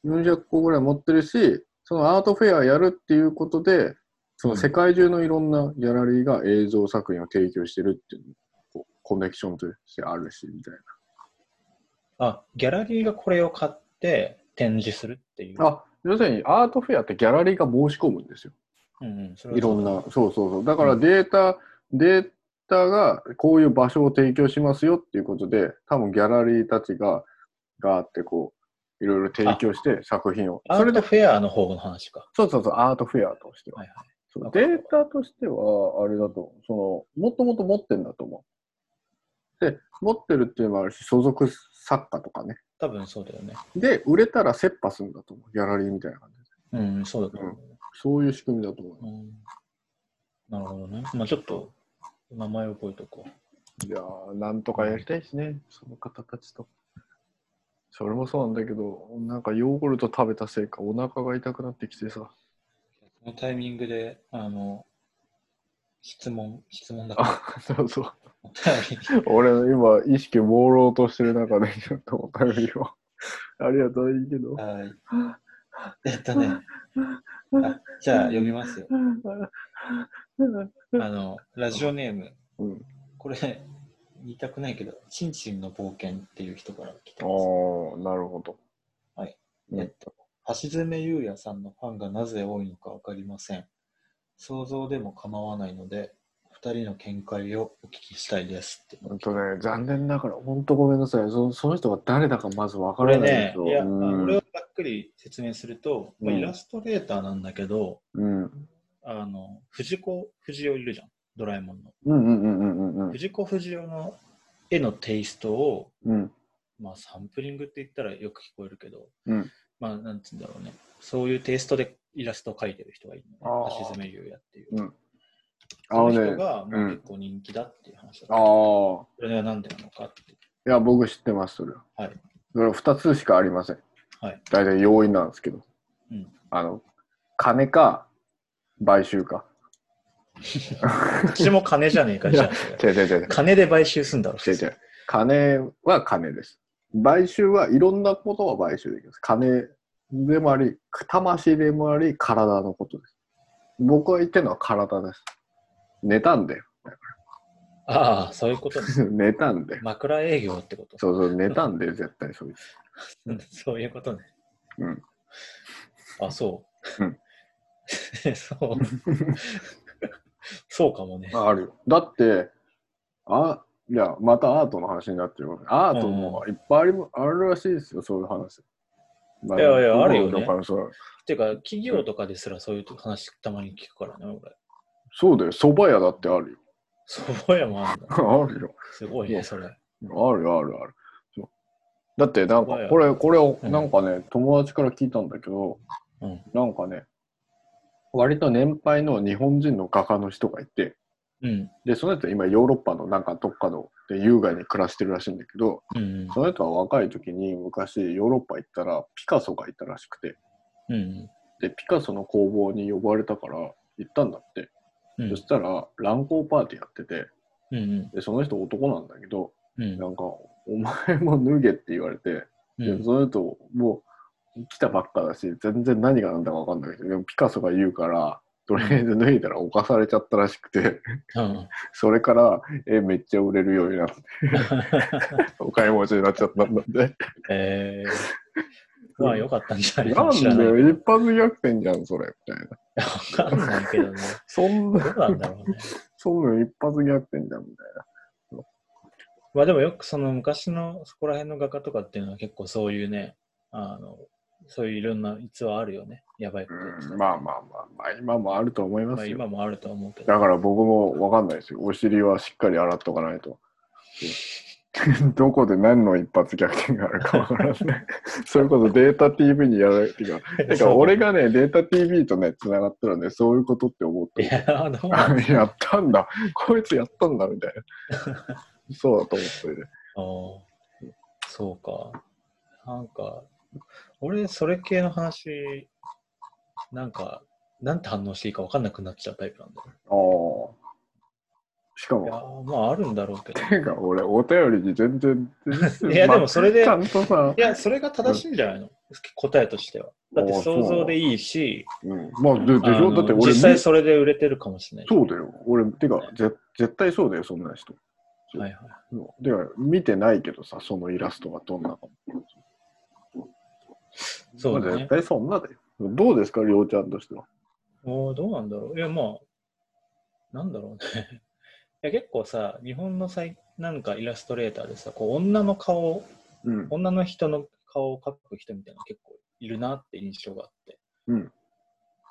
400個ぐらい持ってるし、そのアートフェアやるっていうことで、その世界中のいろんなギャラリーが映像作品を提供してるっていうこコネクションとしてあるし、みたいあ、ギャラリーがこれを買って展示するっていう。な。あ、要するにアートフェアってギャラリーが申し込むんですよ。うんうん、いろんな、そうそうそう。だからデータ、データがこういう場所を提供しますよっていうことで、多分ギャラリーたちが、があって、こう、いろいろ提供して作品を。それで、フェアの方の話か。そうそうそう、アートフェアとしては。はいはい。データとしては、あれだと、その、もっともっと持ってんだと思う。で、持ってるっていうのもあるし、所属作家とかね。多分そうだよね。で、売れたら切羽するんだと思う。ギャラリーみたいな感じで。うん、そうだと思う。そういう仕組みだと思う。うん、なるほどね。まあちょっと名前覚えとこいやー、なんとかやりたいですね、その方たちと。それもそうなんだけど、なんかヨーグルト食べたせいか、お腹が痛くなってきてさ。う。このタイミングで、あの、質問、質問だかあ、そうそう。俺の今、意識朦朧としてる中で、ちょっとお便りを。ありがとう、いいけど。はい。えっとね、あじゃあ読みますよ。あの、ラジオネーム、うん、これ、言いたくないけど、ちんちんの冒険っていう人から来てあます。あ、なるほど。はい。うんえっと、橋爪優也さんのファンがなぜ多いのかわかりません。想像でも構わないので、二人の見解をお聞きしたいですって。本当ね、残念ながら、本当ごめんなさい。そその人が誰だかまずわかこれらないけ、ど。ねいや、うん俺をざっくり説明すると、まあうんイラストレーターなんだけど、うん。あの、藤子不二雄いるじゃん、ドラえもんの。うんうんうんうんうん藤子不二雄の絵のテイストを、うん。まあ、サンプリングって言ったらよく聞こえるけど、うんまあ、なんつうんだろうね。そういうテイストでイラストを描いてる人がいるね。ー橋爪優也っていう。うん。あその人がもううん結構人気だっていう話だった。ああ。それはなんでなのかって。いや、僕知ってます、それは。はい。それは2つしかありません。はい。大体要因なんですけど。うん。あの、金か、買収か。どっちも金じゃねえかじゃん。それ違う違う違う。金で買収すんだろ。違う違う。金は金です。買収はいろんなことは買収できます。金でもあり、魂でもあり、体のことです。僕が言ってるのは体です。寝たんだよ。ああ、そういうことね。寝たんだよ。枕営業ってこと？そうそう、寝たんだよ、絶対そ。うん そういうことね。うん。あ、そう。うん そう。そうかもね。あるよ。だって、あ、いや、またアートの話になってる。アートもいっぱいありもあるらしいですよ、そういう話。まいやいやあるよねだからそうっていうか、企業とかですらそういう話たまに聞くからね、俺。そうだよ、蕎麦屋だってあるよ。蕎麦屋もあるんだ。あるよ。すごいね、それ。あるあるある。そうだってなんかこれ、これをうんなんかね、友達から聞いたんだけど、うん。なんかね、割と年配の日本人の画家の人がいて、うん。で、その人は今ヨーロッパのなんかどっかので優雅に暮らしてるらしいんだけど、うん。その人は若い時に昔ヨーロッパ行ったらピカソがいたらしくて、うん。で、ピカソの工房に呼ばれたから行ったんだって。うんそしたら乱交パーティーやってて、うん。で、その人男なんだけど、うん。なんか、お前も脱げって言われて、うんでその人もう来たばっかだし、全然何が何だか分かんないけど、でもピカソが言うから、とりあえず脱いだら犯されちゃったらしくて、うん。それから、え、めっちゃ売れるようになって、お金持ちになっちゃったんだって。えー、まあよかったんじゃないなん知らないだよ、一発逆転じゃん、それ、みたいな。わかんないけどね。そんな、どうなんだろうね。そんなの一発逆転じゃん、みたいな。まあでもよくその昔のそこら辺の画家とかっていうのは結構そういうね、あの、そういういろんな逸話あるよね。やばいことやってたうん、まあまあまあまあ、今もあると思いまよ。ますあ今もあるとは思うけど。だから僕も分かんないですよ。お尻はしっかり洗っとかないと。どこで何の一発逆転があるか分からな い。それこそデータ TV にやられてか、てか俺がね、データ TV とね、つながったらね、そういうことって思っいて。や、どう やったんだ。こいつやったんだ、みたいな。そうだと思ってね。あーそうか。なんか、俺、それ系の話、なんか、なんて反応していいか分かんなくなっちゃうタイプなんだよ。ああ。しかも、ー、まああるんだろうけど。てか俺、お便りに全然、いや、でもそれで、ちゃんとさい、や、それが正しいんじゃないの、答えとしては。だって想像でいいし、うん、まあ、ででしょ？だって俺、実際それで売れてるかもしれない。そうだよ。俺、てか、ぜ絶対そうだよ、そんな人。よ。はいはい。で、見てないけどさ、そのイラストがどんなかも。そうだねまあ絶。対そんなだよ。どうですか、りょうちゃんとしては。おーどうなんだろう。いや、まあ、なんだろうね。いや、結構さ、日本のさいなんかイラストレーターでさ、こう女の顔、うん。女の人の顔を描く人みたいなの結構いるなって印象があって。うん。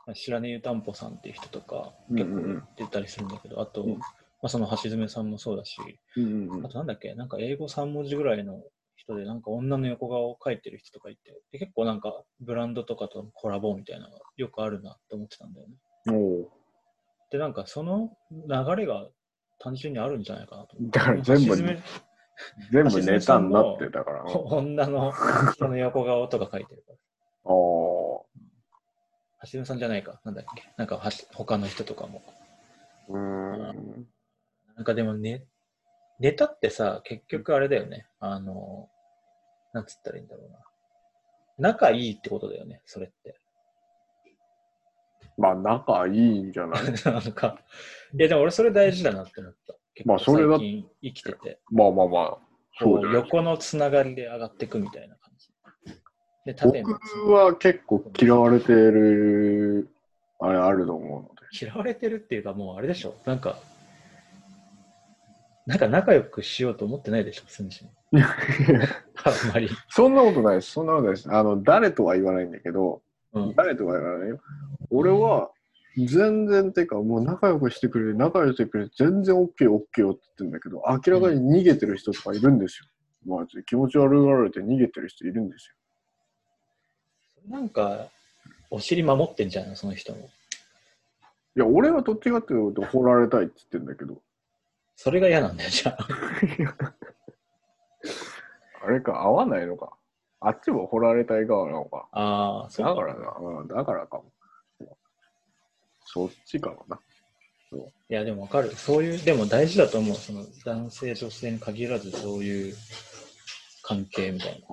まあ白根湯たんぽさんっていう人とかうん結うんうん構出たりするんだけど、あと、うんまあ、その橋爪さんもそうだし、うんうんあとなんだっけ、なんか英語3文字ぐらいの人で、なんか女の横顔を描いてる人とかいて、で結構なんかブランドとかとのコラボみたいなのがよくあるなって思ってたんだよね。で、なんかその流れが単純にあるんじゃないかなと。だから全部 全部ネタになってたから な。女の人の横顔とか描いてるから。ああ。橋爪さんじゃないか、なんだっけ、なんかはし他の人とかも。うーん。なんかでもね、ネタってさ、結局あれだよね。あの、なんつったらいいんだろうな。仲いいってことだよね、それって。まあ、仲いいんじゃない？なんか、いやでも俺それ大事だなって思った。まあそれだ生きてて、まあまあまあ。そこう横のつながりで上がっていくみたいな感じ。で、縦の僕は結構嫌われてる、あれあると思うので。嫌われてるっていうかもうあれでしょ。なんか、なんか仲良くしようと思ってないでしょ、すんじん。あんまり。そんなことないです。そんなことないです。あの、誰とは言わないんだけど、うん。誰とは言わないよ。俺は、全然てか、もう仲良くしてくれる、仲良くしてくれる、全然 OK、OK よって言ってんだけど、明らかに逃げてる人とかいるんですよ。まあ、気持ち悪がられて逃げてる人いるんですなんか、お尻守ってんじゃん、その人も。よ。いや、俺はどっちかっていうと、掘られたいって言ってんだけど、それが嫌なんだよ、じゃあ。あれか、合わないのか。あっちも掘られたい側なのか。ああ、そうか。だからな、うん、だからかも。そっちかもな。いや、でもわかる。そういう、でも大事だと思う。その男性、女性に限らず、そういう関係みたいな。ああ。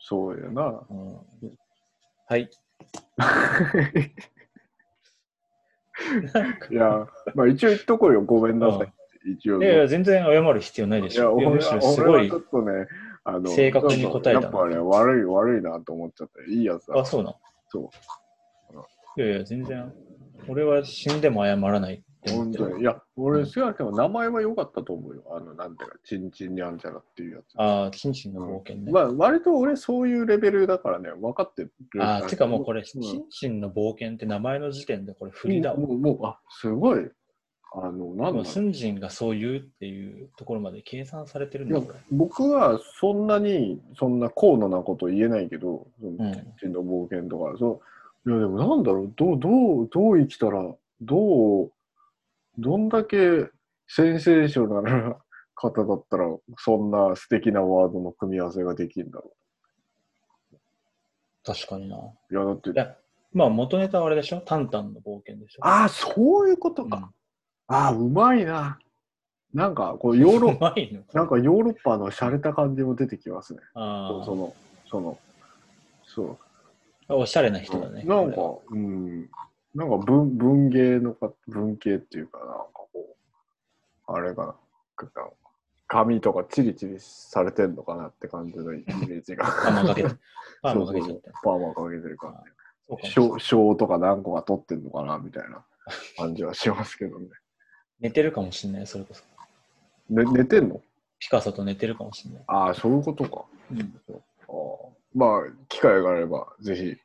そうやな。うん、はい。いや、まあ一応言っとこうよ、ごめんなさいって。一応。いやいや、全然謝る必要ないでいや、しょ。いや俺むしろはすごいちょ。っとね、あの、正確に答えたやっぱね、悪い、悪いなと思っちゃって、いいやつだ。あ、そうなの？そう。いやいや、全然。俺は死んでも謝らない。本当に。いや、俺、少なくとも名前は良かったと思うよ。あの、なんていうか、チンチンにゃんちゃらっていうやつ。ああ、チンチンの冒険ね。まあ、割と俺、そういうレベルだからね、分かってる。ああ、てかもうこれ、んチンチンの冒険って名前の時点でこれ振りだわ。もう、もう、あ、すごい。あの、なんだスンジンがそう言うっていうところまで計算されてるんだ。僕はそんなにそんな高度なこと言えないけど、そのうん。チンチンの冒険とか、そう。いやでもなんだろう、どう、どう、どう生きたら、どう、どんだけセンセーショナルな方だったら、そんな素敵なワードの組み合わせができるんだろ確かにな。う。いや、だって。い、や、まあ元ネタはあれでしょ？タンタンの冒険でしょ？ああ、そういうことか。ああ、うまいな。なんか、こう、ヨーロうまいのかなんかヨーロッパの洒落た感じも出てきますね。あその、その、そう。あ、おしゃれな人だね。なんかこ、うん、なんか文文芸のか、文系っていうか、なんかこう、あれかな、なんか紙とかチリチリされてんのかなって感じのイメージが。パーマ かけて。パーマかけちゃそうそうった。パーマかけてるから、そうかもしれない賞賞とか何個か取ってんのかなみたいな感じはしますけどね。寝てるかもしれない、それこそ。ね寝てんの？ピカソと寝てるかもしれない。ああ、そういうことか。うん、あーまあ、機会があれば、ぜひ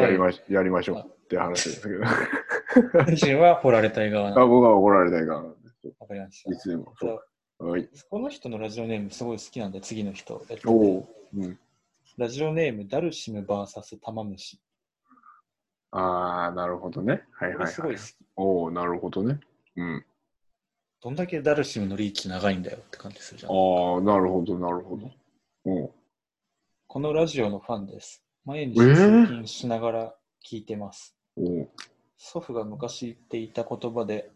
やりまし、やりましょうって話ですけど。スンジンは掘られたい側なあの。僕は怒られたいからなんですよ。わかりましいつでも。はい。この人のラジオネームすごい好きなんで、次の人。えっとお。うん。ラジオネーム、ダルシム VS 玉虫。ああ、なるほどね。はいこはいはいれすごい好。き。おおなるほどね。うん。どんだけダルシムのリーチ長いんだよって感じするじゃん。ああ、なるほど、なるほど。おこのラジオのファンです。毎日えー通勤しながら聞いてます。お祖父が昔言っていた言葉で、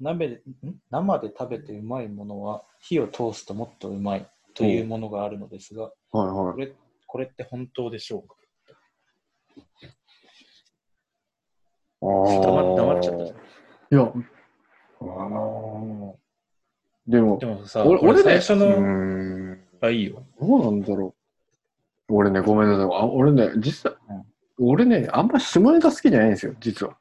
鍋でん？生で食べてうまいものは火を通すともっとうまいというものがあるのですが、はいこはい。れこれって本当でしょうか？ああ。黙黙っちゃったじゃん。いや、あのでも、でもさ、俺俺俺ね最初のんがいいよ。どうなんだろう。俺ね、ごめんなさい。あ俺ね、実際、俺ね、あんま下ネタ好きじゃないんですよ、実は。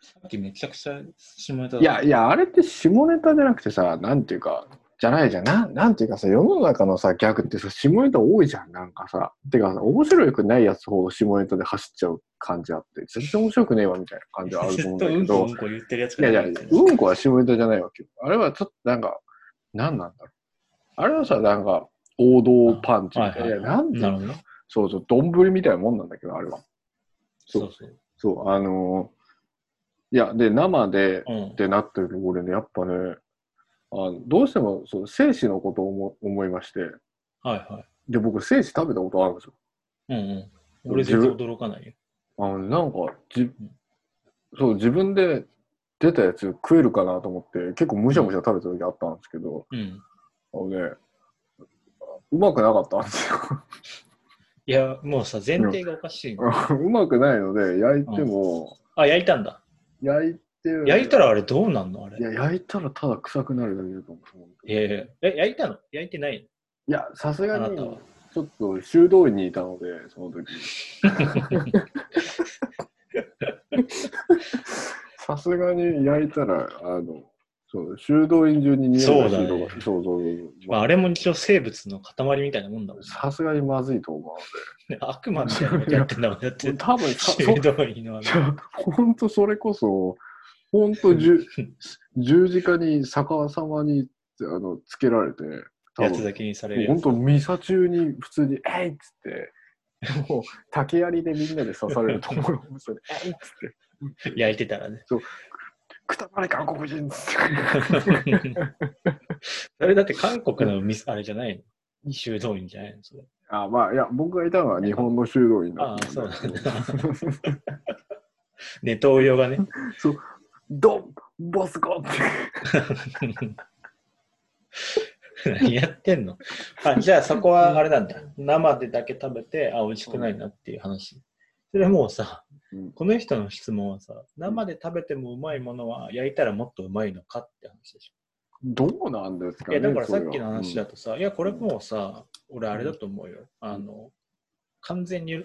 さっきめちゃくちゃ下ネタだいや、いや、あれって下ネタじゃなくてさ、なんていうか、じゃないじゃん。なんなんていうかさ、世の中のさ、ギャグってさ、下ネタ多いじゃん、なんかさ。てかさ、面白くないやつほど下ネタで走っちゃう感じあって、全然面白くねえわ、みたいな感じは あると思うんだけどう、んこ言ってるやついやいや、うんこは下ネタじゃないわけよ。あれはちょっとなんか、なんなんだろう。あれはさ、なんか、王道パンチみたいな。はいやなんていうの？そうそう、丼みたいなもんなんだけど、あれは。そうそう。そう、あのーいや、で、生でうんっ。てなってると、俺ね、やっぱね、あのどうしてもそう生死のことを思思いまして、はいはい。で、僕、生死食べたことあるんですよ。うんうん。俺全然驚かないよ。あのなんかじ、そう、自分で出たやつ食えるかなと思って、結構むしゃむしゃ食べた時あったんですけど、うん。あのね、うまくなかったんですよ。いや、もうさ、前提がおかしいの。うまくないので、焼いても、あ、焼いたんだ。焼いて、焼いたらあれどうなんのあれ？いや、焼いたらただ臭くなるだけだと思う。いやいやえ、焼いたの？焼いてないいや、さすがにちょっと修道院にいたので、その時。さすがに焼いたら、あの、そう、修道院中に匂いがするとか、そうそうそうまあ、あれも一応生物の塊みたいなもんだもんね。さすがにまずいと思悪魔みたいなやってんだもん。だってう。、多分さ、修道院のあのそ本当それこそ、本当十 十字架に逆さまにあのつけられて、多分やつだけにされるやつ。本当、ミサ中に普通に、えいっつって、もう竹槍でみんなで刺されるところを、そ れえいっつって、焼いてたらね。くたばれ韓国人っつって。それだって韓国のミスあれじゃないの？修道院じゃないの？それ。あまあ、いや、僕がいたのは日本の修道院だああ、ったそうなんんでだ。ネトウヨがね。ドンボスコって。何やってんの？あじゃあそこはあれなんだ。生でだけ食べて、あ、美味しくないなっていう話。それはもうさ、うんこの人の質問はさ、生で食べてもうまいものは焼いたらもっとうまいのかって話でしどうなんですょ。かねいや、だからさっきの話だとさ、いや、これもうさ、俺あれだと思うよ。あの、完全に、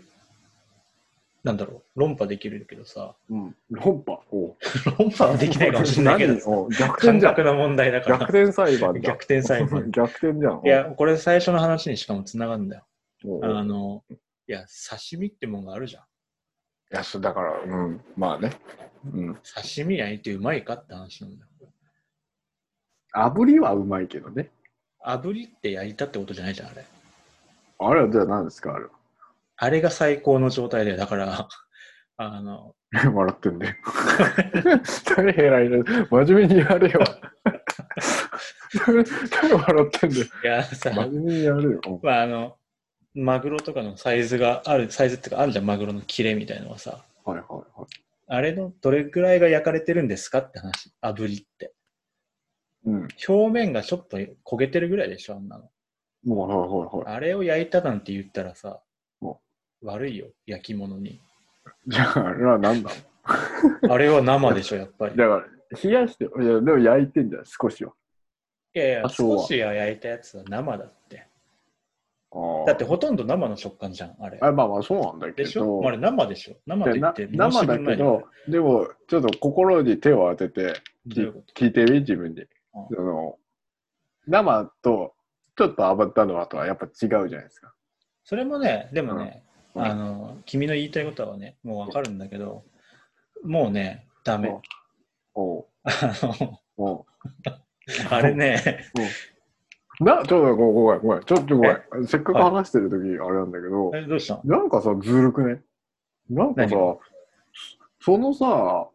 なんだろう、論破できるけどさ、うん。うん論破？おう論破はできないかもしれないけどさ、何？おう逆感転じゃん。覚の問題だから。逆転裁判だ。逆転裁判逆転じゃん。いや、これ最初の話にしかもつながるんだよ。おう、あの、いや、刺身ってもんがあるじゃん。いや、そうだから、うん。まあね。うん。刺身焼いてうまいかって話なんだよ。炙りはうまいけどね。炙りって焼いたってことじゃないじゃん、あれ。あれはじゃあ何ですかあれは？あれが最高の状態で、だから、あの、笑ってんで。誰偉いね。真面目にやれよ。誰誰笑ってんだよ？いやさ、真面目にやれよ。まあ、あの、マグロとかのサイズがある、サイズってかあるじゃん、マグロの切れみたいのはさ。はいはいはい。あれのどれぐらいが焼かれてるんですかって話。炙りって。うん。表面がちょっと焦げてるぐらいでしょ、あんなの。もうはいはいはい。あれを焼いたなんて言ったらさお、悪いよ、焼き物に。じゃあ、あれは何だ あれは生でしょ、やっぱり。だから、冷やして、いや、でも焼いてんじゃん、少しは。いやいや、多少しは焼いたやつは生だって。あーだってほとんど生の食感じゃん、あれ。あまあまあそうなんだけでしょ？ど、あれ生でしょ生でな言って生だけど、でもちょっと心に手を当ててどう聞いてみ、自分に。うんその生とちょっと炙ったのとはやっぱ違うじゃないですか。それもね、でもね、うんあの、君の言いたいことはね、もうわかるんだけど、もうね、ダメ。おう。あの、おう。あれね、な、ちょっとごめん、ごめん、ちょっとごめん。せっかく話してる時あれなんだけど、え、どうした？なんかさ、ずるくね？なんかさ何、そのさ、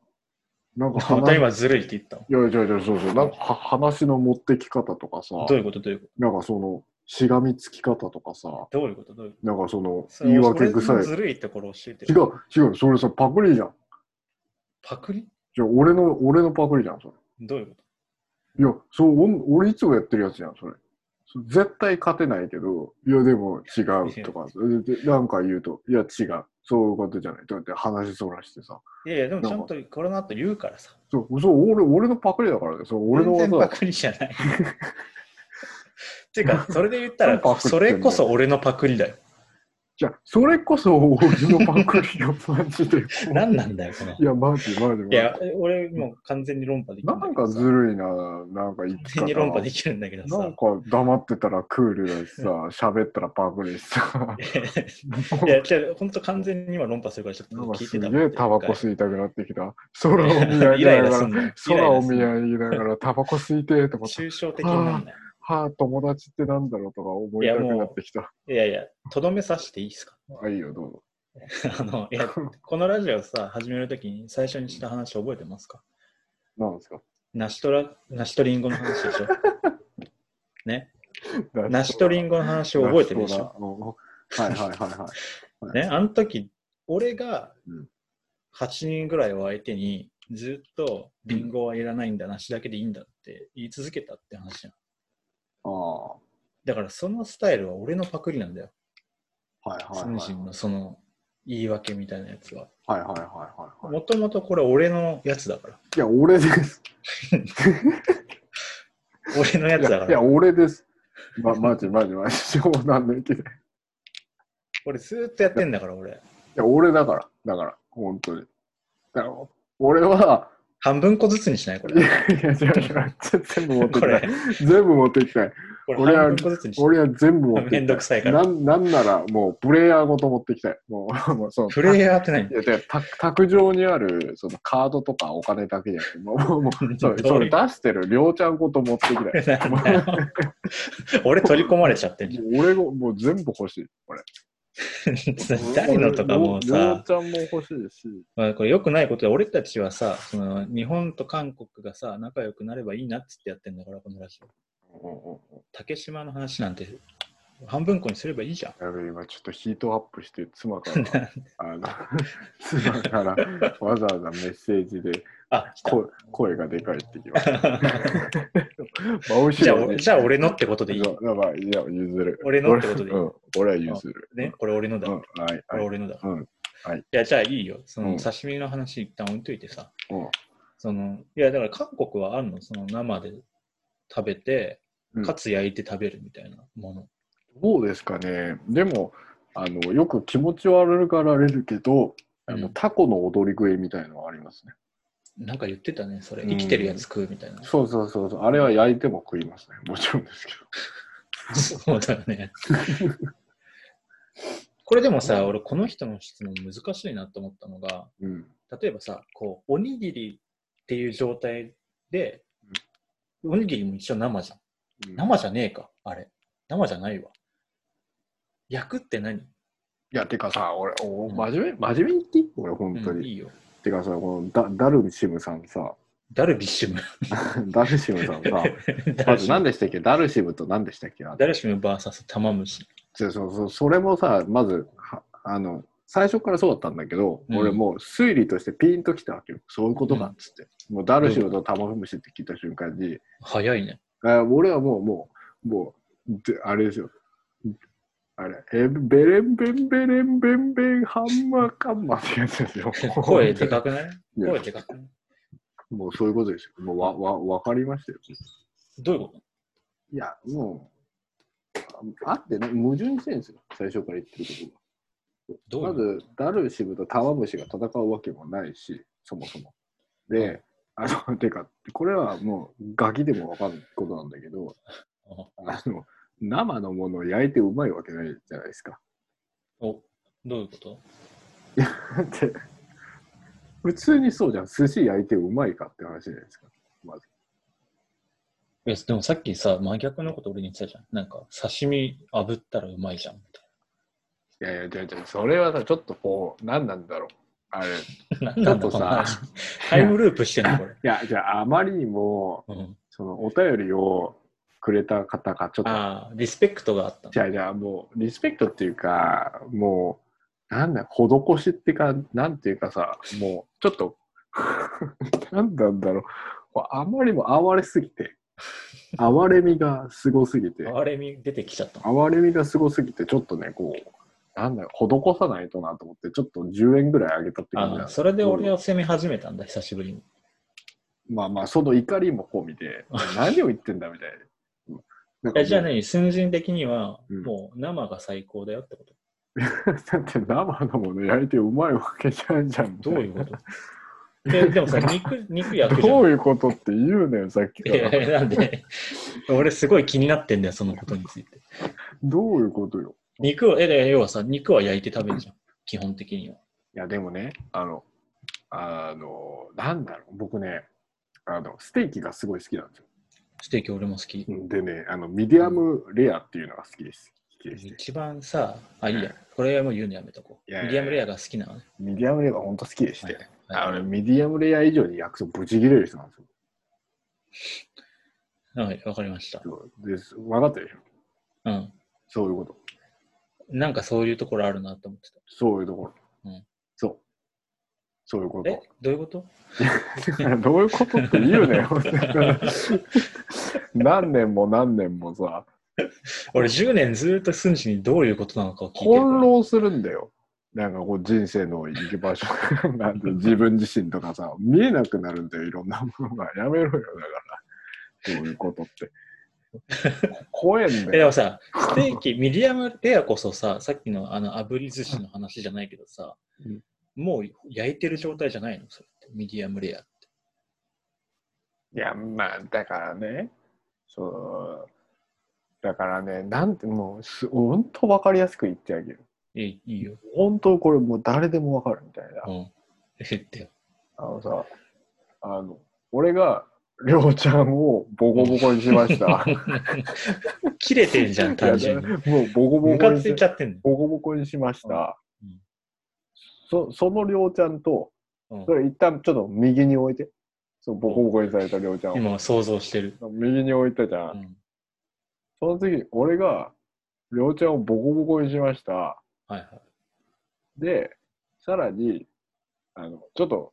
なんかまた話、い今ずるいって言ったの？やいやいや、そうそう、なんかは話の持ってき方とかさ、どういうこと？どういうこなんかその、しがみつき方とかさ、とどういうこと？どういうこなんかその、と言い訳臭い。ずるいところ教えて違う、違う、それさ、パクリじゃん。パクリ？じゃあ、俺の、俺のパクリじゃん、それ。どういうこいや、そう、お俺いつもやってるやつじゃん、それ。そ絶対勝てないけど、いや、でも違うとか、でなんか言うと、いや、違う。そういうことじゃない。だって話そらしてさ。いやいや、でもちゃんとこれの後言うからさ。そう、そう俺俺のパクリだからね。そう俺の全然パ。クリじゃない。っていうか、それで言ったらそれこそ俺のパクリだよ。じゃあ、それこそ俺のパクリよ、マジで。何なんだよ、この。いや、マジ、マジ、マジ。いや、俺もう完全に論破できるなんかずるいな、なんか言って完全に論破できるんだけどさなん。か黙ってたらクールだしさ、喋ったらパクリしさ。いや、じゃあ、本当完全に今論破するからちょっと聞いてたすげえタバコい吸いたくなってきた。空を見上げながら、イライラすんの上げながらタバコ吸いてえと思って、抽象的になんだよ。はあ、友達ってなんだろうとか思いたくなってきた。いやいや、とどめさしていいですか？あ、いいよ、どうぞ。あの、いや、このラジオさ、始めるときに最初にした話覚えてますか？なんですか？梨とら、梨とリンゴの話でしょ？ね？梨とリンゴの話を覚えてるでしょ？ょはいはいはいはい。ね、あの時、俺がうん。8人ぐらいを相手に、ずっとリンゴはいらないんだ、梨だけでいいんだって言い続けたって話じゃん。ああ。だからそのスタイルは俺のパクリなんだよ。はいはいはい。三人のその言い訳みたいなやつは。はいはいはいはいはい。もともとこれ俺のやつだから。いや、俺です。俺のやいや、いやつだから。俺です。ま、マジマジマジ。冗談抜きで。い俺ずっとやってんだから、俺。や、俺だから。だから、本当に。だから俺は、半分個ずつにしない？こいれ。やいや。全部持ってきたい。、全部持ってきたい。俺は俺は全部持ってきたい。めんどくさいからなんなんなら、もう、プレイヤーごと持ってきたい。もう、もうそう。プレイヤーって何？いや、卓上にある、そのカードとかお金だけじゃなくて、もう、もうもうそれそれ出してる、りょうちゃんごと持ってきたい。俺取り込まれちゃってんじゃん。俺ももう全部欲しい。これ。誰のとかもさ、ちゃんも欲しいし。まあ、これ良くないことで、俺たちはさ、その日本と韓国がさ、仲良くなればいいなっつってやってんだから、このラジオ。竹島の話なんて半分個にすればいいじゃん。やべ、今ちょっとヒートアップして、妻から、あの、妻からわざわざメッセージで。声声がでかいってきました。じゃあ、俺じゃあ俺のってことでいい？いや、譲る。俺のってことでいい？うん、俺は譲る。ね、これ俺のだ。うん、こはい、はい。れ俺のだ。うんはいいや、じゃあいいよ。そのうん刺身の話一旦置いといてさ。うんその、いや、だから韓国はあるの？その生で食べて、うんかつ焼いて食べるみたいなもの。どうですかね。でも、あの、よく気持ち悪がられるけど、あの、うんタコの踊り食いみたいのはありますね。なんか言ってたね、それ。うん生きてるやつ食うみたいな。そうそうそうそう。あれは焼いても食いますね。もちろんですけ そうだよね。これでもさ、俺この人の質問難しいなと思ったのが、ど。うん。例えばさ、こう、おにぎりっていう状態で、おにぎりも一応生じゃん。うん生じゃねえか、あれ。生じゃないわ。焼くって何？いや、てかさ、俺、おうん真面目、真面目に言っていい俺、本当うん、に。いいよ。てかさ、このダダルシムさんさ、ダルビッシュム？ダルシムさんさ、ダまず何でしたっけ？ダルシムと何でしたっけ？ダルシム VS 玉虫。そうそうそう、それもさ、まず、はあの、最初からそうだったんだけど、うん俺もう推理としてピンときたわけよ。そういうことかっつって。もうダルシムとタマフムシって聞いた瞬間に、早いね。あ俺はもう、もう、もう、であれですよ。あれ、えベレンベンベレンベンベンハンマーカンマってやつですよ。声でかくない？声でかくない？もうそういうことですよ。もうわ、わ、わかりましたよ。どういうこいや、もう、ああってね、矛盾してるんですよ。最初から言ってることが。どういうまず、ダルシムとタマムシが戦うわけもないし、そもそも。で、あの、てか、これはもう、ガキでもわかることなんだけど、とあの、生のものを焼いてうまいわけないじゃないですか。お、どういうこと？だって、普通にそうじゃん。寿司焼いてうまいかって話じゃないですか。まず。いや、でもさっきさ、真逆のこと俺に言ってたじゃん。なんか、刺身炙ったらうまいじゃん。みたいいやいや、違う違う。それはさ、ちょっとこう、何なんだろう。あれ。い な。なんだちょっとさタイムループしてんのこれ。や、じゃあ、あまりにも、うん、その、お便りをくれた方が、ちょっと、ああ、リスペクトがあったのじゃあじゃあもう、リスペクトっていうか、もう、なんだ、施しっていうか、なんていうかさ、もう、ちょっと、なんなんだろう。あまりにも哀れすぎて、哀れみがすごすぎて、あれみ出てきちゃったの。哀れみがすごすぎて、ちょっとね、こう、なんだよ、施さないとなと思って、ちょっと10円ぐらい上げたって感じなんあそれで俺を責め始めたんだ、久しぶりに。まあまあ、その怒りも込みで、何を言ってんだみたいえじゃあね、寸人的には、うんもう生が最高だよってこと？だって生のもの焼いてうまいわけじゃんじゃん。どういうこと？ででもさ、肉、肉焼くじゃん。どういうことって言うのよ、さっきかいやら。いやなんで、俺すごい気になってんだよ、そのことについて。どういうことよ？肉を、え、で要はさ、肉は焼いて食べるじゃん。基本的には。いや、でもね、あの、あの、なんだろう、僕ね、あの、ステーキがすごい好きなんですよ。ステーキ俺も好き。でね、あの、ミディアムレアっていうのが好きです。一番さ、あ、いいや。これはもう言うのやめとこう。いやいやミディアムレアが好きなのね。ミディアムレアが本当好きでして、はいあのミディアムレア以上に焼くとブチ切れる人なんですよ。はい、わかりました。そうです分かったでしょうん。そういうこと。なんかそういうところあるなと思ってた。そういうところ。うんそう。いうことえ。どういうこと？どういうことって言うねよ。何年も何年もさ、俺10年ずっと寸志にどういうことなのかを聞いて翻弄するんだよ。なんかこう人生の行き場所なんて 自分自身とかさ、見えなくなるんだよ、いろんなものが。やめろよ、だから。そういうことって。怖えんえだよ。でもさ、ステーキ、ミディアムレアこそさ、さっきのあの炙り寿司の話じゃないけどさ、うんもう焼いてる状態じゃないの？それって。ミディアムレアって。いや、まあ、だからね、そう、だからね、なんて、もうす、本当わかりやすく言ってあげる。いいいいよ。本当これもう誰でもわかるみたいな。うん。言ってよ。あのさ、あの、俺が、りょうちゃんをボコボコにしました。切れてんじゃん、単純に。もうボコボコにし。ボコボコにしました。うんそそのりょうちゃんと、うんそれ一旦ちょっと右に置いて。そう、ボコボコにされたりょうちゃんを。今想像してる。右に置いたじゃん。うん。その次、俺が、りょうちゃんをボコボコにしました。はいはい。で、さらに、あの、ちょっと、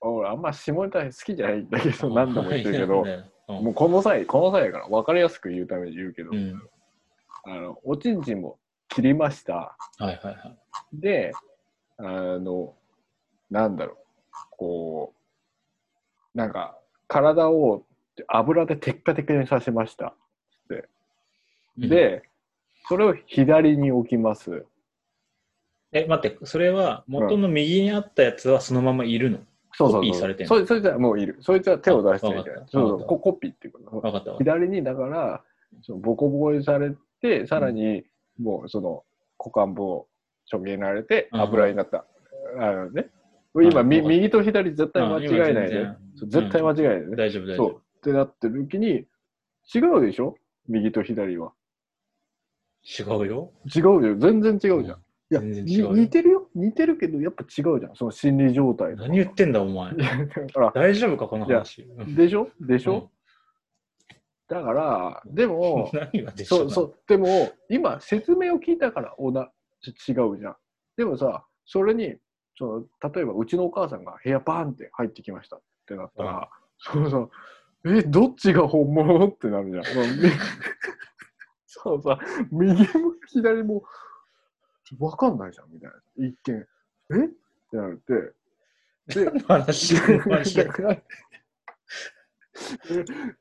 俺あんま下ネタ好きじゃないんだけど、何度も言ってるけど、ねうんもうこの際、この際やから分かりやすく言うために言うけど、うん。あの、おちんちんも切りました。はいはいはい。で、あの、なんだろう、こう、なんか、体を油でテッカテカにさせました。うん、で、それを左に置きます。え、待って、それは元の右にあったやつはそのままいるの？そうそうコピーされてんの？そいそいつはもういる。そいつは手を出してるからあ。そうそうココピーっていうこ。左にだからそのボコボコにされてさらにもうその股間部をちょげられてうん。油になった、あのね。ん。今、右と左絶対間違えないで全然、そう絶対間違えないでね、大丈夫大丈そう。夫。ってなってる時に違うでしょ？右と左は。違うよ。違うよ。全然違うじゃん、いや似てるよ。似てるけどやっぱ違うじゃん。その心理状態何言ってんだお前。大丈夫かこの話。うんでしょ？でしょ、だからでも 何がでしょそうそう。でも、今、説明を聞いたからおな違うじゃん。でもさ、それに、その例えばうちのお母さんが部屋バーンって入ってきましたってなったら、そうそう、え、どっちが本物？ってなるじゃん。そ うさ、右も左も分かんないじゃんみたいな。一見、え？ってなるって、で、話？だから、え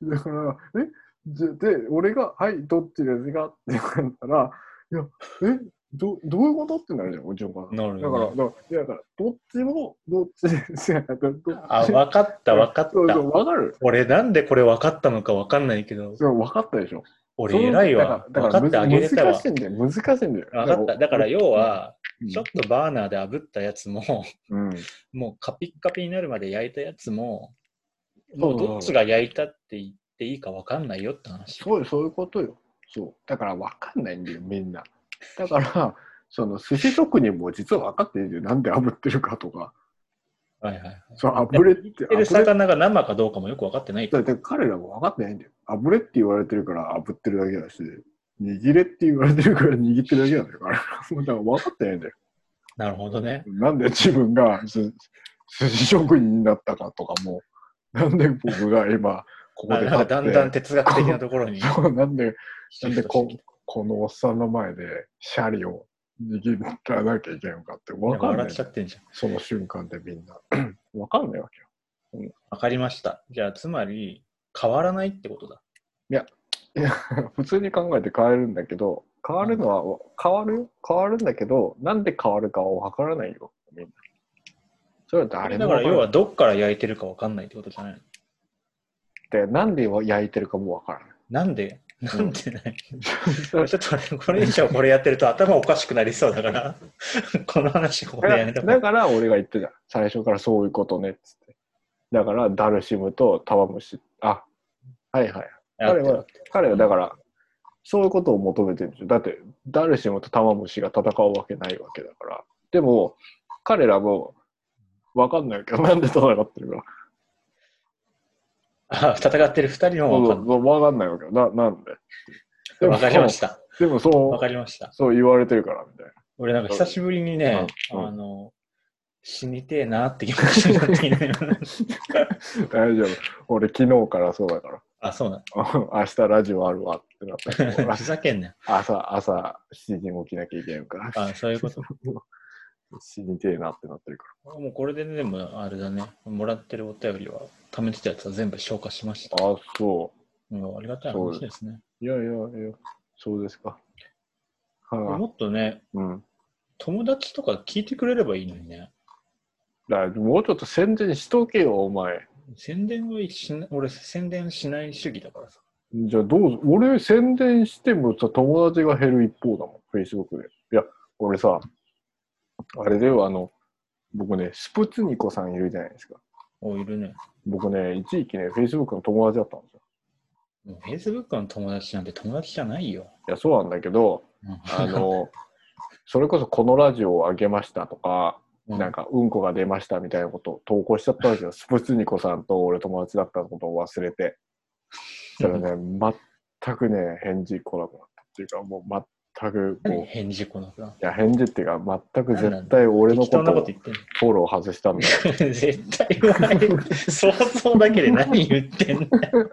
だから、え？で、俺が、はい、どっちですか？って言ったら、いや、え？どどういうことってなるじゃん、うちの母さん。なるだから、だからいやだからどっちも、どっちですよ。あ、わかったわかっそうそう、た。わかる俺なんでこれ分かったのか分かんないけど、そう、わかったでしょ。俺偉いわ。だから、分かってあげれたわ難し。いんだよ、難しいんだよ。分かった。だから要は、うん、ちょっとバーナーで炙ったやつも、うん、もうカピッカピになるまで焼いたやつも、もうどっちが焼いたって言っていいか分かんないよって話。そうよ、そういうことよ。そう。だから分かんないんだよ、みんな。だから、その寿司職人も実は分かってるんだよ。なんで炙ってるかとか。はいはいはい。そう、炙れって。る魚が生かどうかもよく分かってないだって彼らも分かってないんだよ。炙れって言われてるから炙ってるだけだし、握れって言われてるから握ってるだけなんだ だから分かってないんだよ。なるほどね。なんで自分がす寿司職人になったかとかも、なんで僕が今、ここあでだんだん哲学的なところに。そうなんで、なんでここのおっさんの前でシャリを握らなきゃいけんのかって分かんない笑っちゃってんじゃん。その瞬間でみんな。分かんないわけよ。わかりました。じゃあ、つまり、変わらないってことだ。いや、普通に考えて変えるんだけど、変わるのは、変わる？よ変わるんだけど、なんで変わるかを分からないよ、みんな。それは誰だから、も分からない。要はどっから焼いてるかわかんないってことじゃないの？でなんで焼いてるかも分からない。なんで？なんでない、ちょっとこれ以上これやってると頭おかしくなりそうだから、この話ここでやめとだから俺が言ってた。最初からそういうことねっつって。だからダルシムとタワムシ。あ、はいはい。彼は、彼はだから、そういうことを求めてるんですよ。だって、ダルシムとタマムシが戦うわけないわけだから。でも、彼らも、わかんないけど、なんで戦ってるか。あ 戦ってる二人もわかんそうわかんないわけよ。な、なんで？でもわかりました。でも、そわう、かりました。そう言われてるから、みたいな。俺なんか久しぶりにね、うんあの、死にてえなって気持ちになってきて、大丈夫。俺、昨日からそうだから。あ、そうな 明日ラジオあるわってなった。ふざけんなよ。朝、朝7時に起きなきゃいけんから。あ、そういうこと。死にてえなってなってるかもうこれでね、でもあれだね、もらってるお便りは、貯めてたやつは全部消化しました。ら。あ、そうん、ありがたい話ですね。う。いやいやいや、そうですか。はもっとね、い、うん。友達とか聞いてくれればいいのにね。だもうちょっと宣伝しとけよ、お前。宣伝はしな俺、宣伝しない主義だからさ。じゃあどうぞ。俺宣伝してもさ、友達が減る一方だもん、Facebook で。いや、俺さ、あれではあの、僕ね、スプツニコさんいるじゃないですか。お、いるね。僕ね、一時期ね、Facebook の友達だったんですよ。もう Facebook の友達なんて友達じゃないよ。いや、そうなんだけど、うんあの、それこそこのラジオを上げましたとか、うんなんか、うんこが出ましたみたいなことを投稿しちゃったわけよ。スプツニコさんと俺友達だったことを忘れて。そしたらね、全くね、返事来なくなったっていうか、もう全くこう、返事来なくなや、返事っていうか、全く絶対俺のことをフォロー外したんだよ。絶対言わない。想像だけで何言ってんだよ。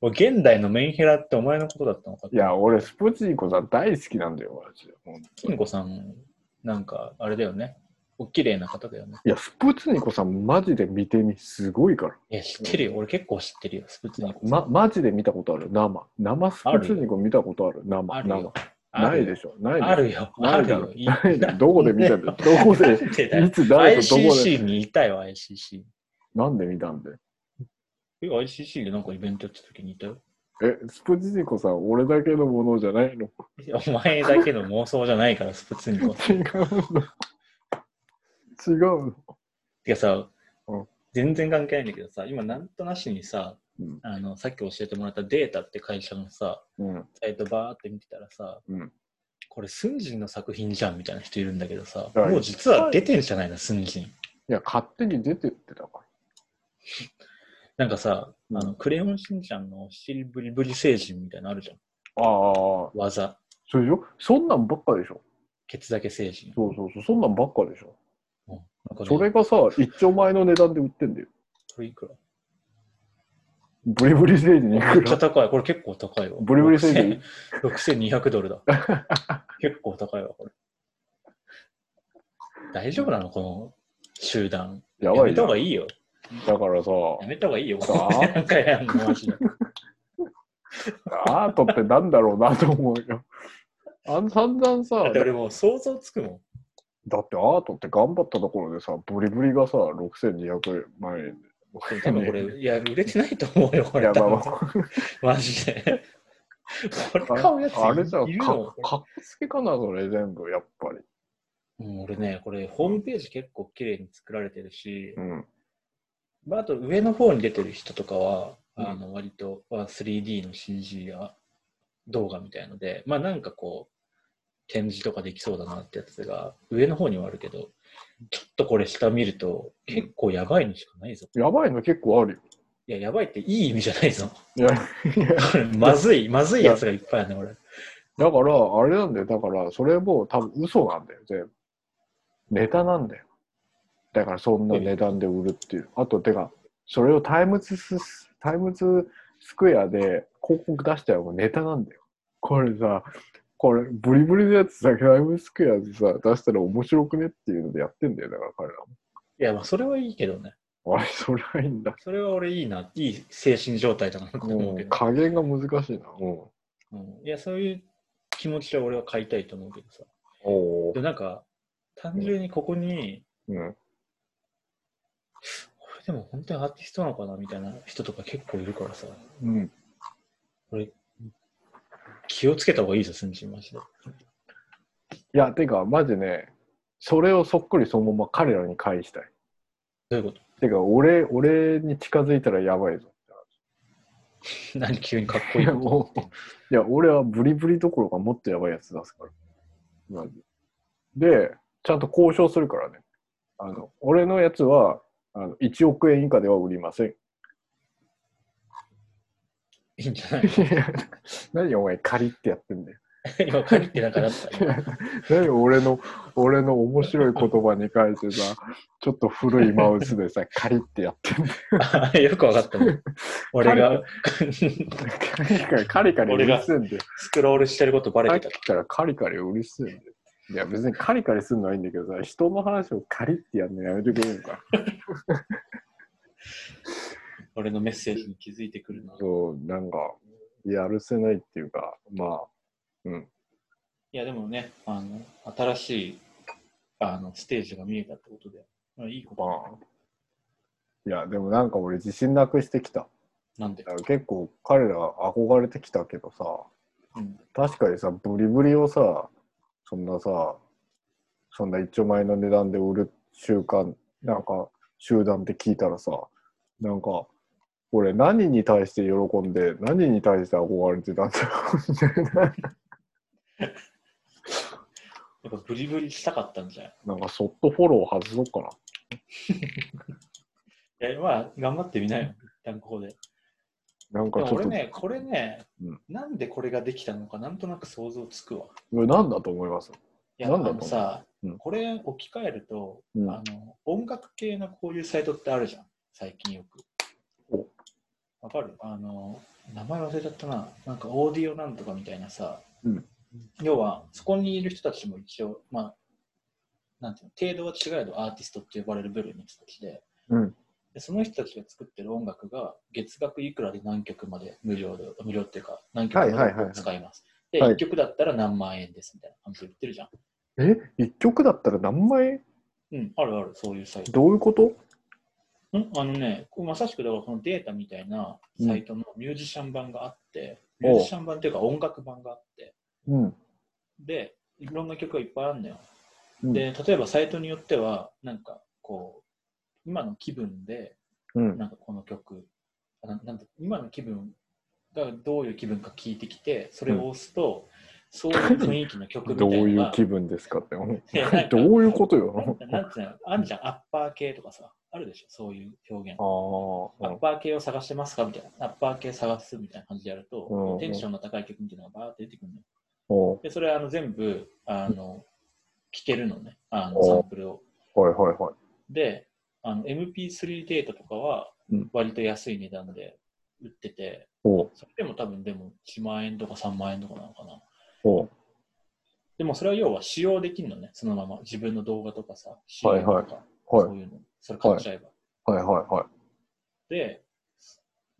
もう現代のメンヘラってお前のことだったのかいや、俺、スプツニコさん大好きなんだよ、マジで。ほんと金子さん、なんか、あれだよね。お綺麗な方だよね。いや、スプツニコさんマジで見てみ、すごいから。いや、知ってるよ。俺結構知ってるよ、スプツニコさん。ま、マジで見たことある生。生スプツニコ見たことある生。生あるよ。ないでしょ。ない。あるよ。あ。るよないだろどこで見たんだよ。どこで、いつ誰とどこで、ICC にいたよ、ICC。なんで見たんで？え、ICC でなんかイベントやった時にいたよ。え、スプツニコさん、俺だけのものじゃないの？お前だけの妄想じゃないから、スプツニコ。違うの。違うの？てかさ、うん全然関係ないんだけどさ、今なんとなしにさ、うんあのさっき教えてもらったデータって会社のさ、うん。サイトバーって見てたらさ、うん。これスンジンの作品じゃんみたいな人いるんだけどさ、はいもう実は出てんじゃないの、スンジン。いや、勝手に出てってたかなんかさ、うんあのクレヨンしんちゃんのシリブリブリ星人みたいなのあるじゃん。ら。ああ、技。それでしょ？そんなんばっかでしょケツだけ星人。そうそうそう、そんなんばっかでしょねそれがさ、一丁前の値段で売ってんだよ。これいくら？ブリブリ星人にいめっくらちゃ高い。これ結構高いわ。ブリブリ星人6200ドルだ。結構高いわ、これ。大丈夫なの？この集団。やめやばいよた方がいいよ。だからさ、やめた方がいいよ。あなんかやんの、マジで。アートってなんだろうなと思うよ。あん散々さだって俺もう想像つくもん。だってアートって頑張ったところでさ、ブリブリがさ、6200万円で。多分これ、いや、売れてないと思うよ、これ。いや、まあま多あ分マジで。これ買うやつあれじゃいるかっこつけかな、それ全部、やっぱり。うん、俺ね、これ、ホームページ結構綺麗に作られてるしう、ん。まあ、あと上の方に出てる人とかは、うんあの割とまあ 3D の CG や動画みたいので、まあなんかこう、展示とかできそうだなってやつが上の方にはあるけど、ちょっとこれ下見ると結構やばいのしかないぞ。やばいの結構あるよ。いや、やばいっていい意味じゃないぞ。まずい、まずいやつがいっぱいあるね、俺。だから、あれなんだよ。だから、それも多分嘘なんだよ、全部。ネタなんだよ。だから、そんな値段で売るっていう。あと、てか、それをタイムズス、タイムズスクエアで広告出したらもうネタなんだよ。これさ、これ、ブリブリのやつさ、タイムスクエアでさ、出したら面白くねっていうのでやってんだよ、だから彼らも。いや、まあ、それはいいけどね。あれ、それはいいんだ。それは俺いいな、いい精神状態だなと思ううん、けど。加減が難しいな。うん。うんいや、そういう気持ちは俺は買いたいと思うけどさ。おで、なんか、単純にここに、うん。これでも本当にアーティストなのかなみたいな人とか結構いるからさ、うん。俺、気をつけた方がいいぞ、すんじん、マジで。いや、てか、マジね、それをそっくりそのまま彼らに返したい。どういうこてか、俺、俺に近づいたらやばいぞ。と 何急にかっこいいいや、いや、俺はブリブリどころかもっとやばいやつ出すから。マジで。で、ちゃんと交渉するからね。あの、俺のやつは、あの1億円以下では売りません。いいんじゃない 何お前借りってやってんだよ。今、借りてなんかだったよ。何俺の、俺の面白い言葉に書いてさ、ちょっと古いマウスでさ、借りってやってんだよ。あよくわかったね。俺がカリカリ、カリカリうるせえんだよ。スクロールしてることバさレたってきからカリカリうるせえんだよ。いや、別にカリカリするのはいいんだけどさ、人の話をカリってやるのやめてくれるか。俺のメッセージに気づいてくるな。そう、なんか、やるせないっていうか、まあ、うん。いや、でもね、あの、新しい、あの、ステージが見えたってことで、まあ、いいこと。まあ。いや、でもなんか俺自信なくしてきた。なんで？結構彼ら憧れてきたけどさ、うん。確かにさ、ブリブリをさ、そんなさ、そんな一丁前の値段で売る習慣、なんか集団って聞いたらさ、なんか、俺何に対して喜んで、何に対して憧れてたんだろうみたいな。やっぱブリブリしたかったんじゃないなんかそっとフォロー外そうかな。いや、まあ、頑張ってみなよ、一旦ここで。なんかちょっと、俺ね、これね、うんなんでこれができたのか、なんとなく想像つくわ。これ何だと思います？いや、あなんだと思う？のさ、うんこれ置き換えると、うんあの、音楽系のこういうサイトってあるじゃん、最近よくお。わかる？あの、名前忘れちゃったな。なんかオーディオなんとかみたいなさ、うん要は、そこにいる人たちも一応、まあ、なんていうの、程度は違えどアーティストって呼ばれる部類の人たちで、うん。でその人たちが作ってる音楽が月額いくらで何曲まで無料で、無料っていうか何曲まで使います。で、はい1曲だったら何万円ですみたいな感じで言ってるじゃん。え？一曲だったら何万円？うん、あるある、そういうサイト。どういうこと？んあのね、こうまさしくだからこのデータみたいなサイトのミュージシャン版があって、うんミュージシャン版っていうか音楽版があって、うん。で、いろんな曲がいっぱいあるのよ。うんで、例えばサイトによっては、なんかこう、今の気分で、うん。なんかこの曲、あななんて今の気分がどういう気分か聞いてきて、それを押すと、そういう雰囲気の曲みたどういなのが、いう気分ですかって。どういうことよ。なんていうのあるじゃん、アッパー系とかさ、あるでしょ、そういう表現。アッパー系を探してますか？みたいな。アッパー系探すみたいな感じでやると、うんテンションの高い曲みたいなのがバーって出てくるのよ。おで、それあの全部、あの、聴けるのね、あのおサンプルを。はいはいはい。で、あの MP3 データとかはうん割と安い値段で売ってて、おそれでも多分でも1万円とか3万円とかなのかな。おでもそれは要は使用できるのね、そのまま。自分の動画とかさ、CM とか、はいはいそういうの。それ買っちゃえば。はいはいはい。で、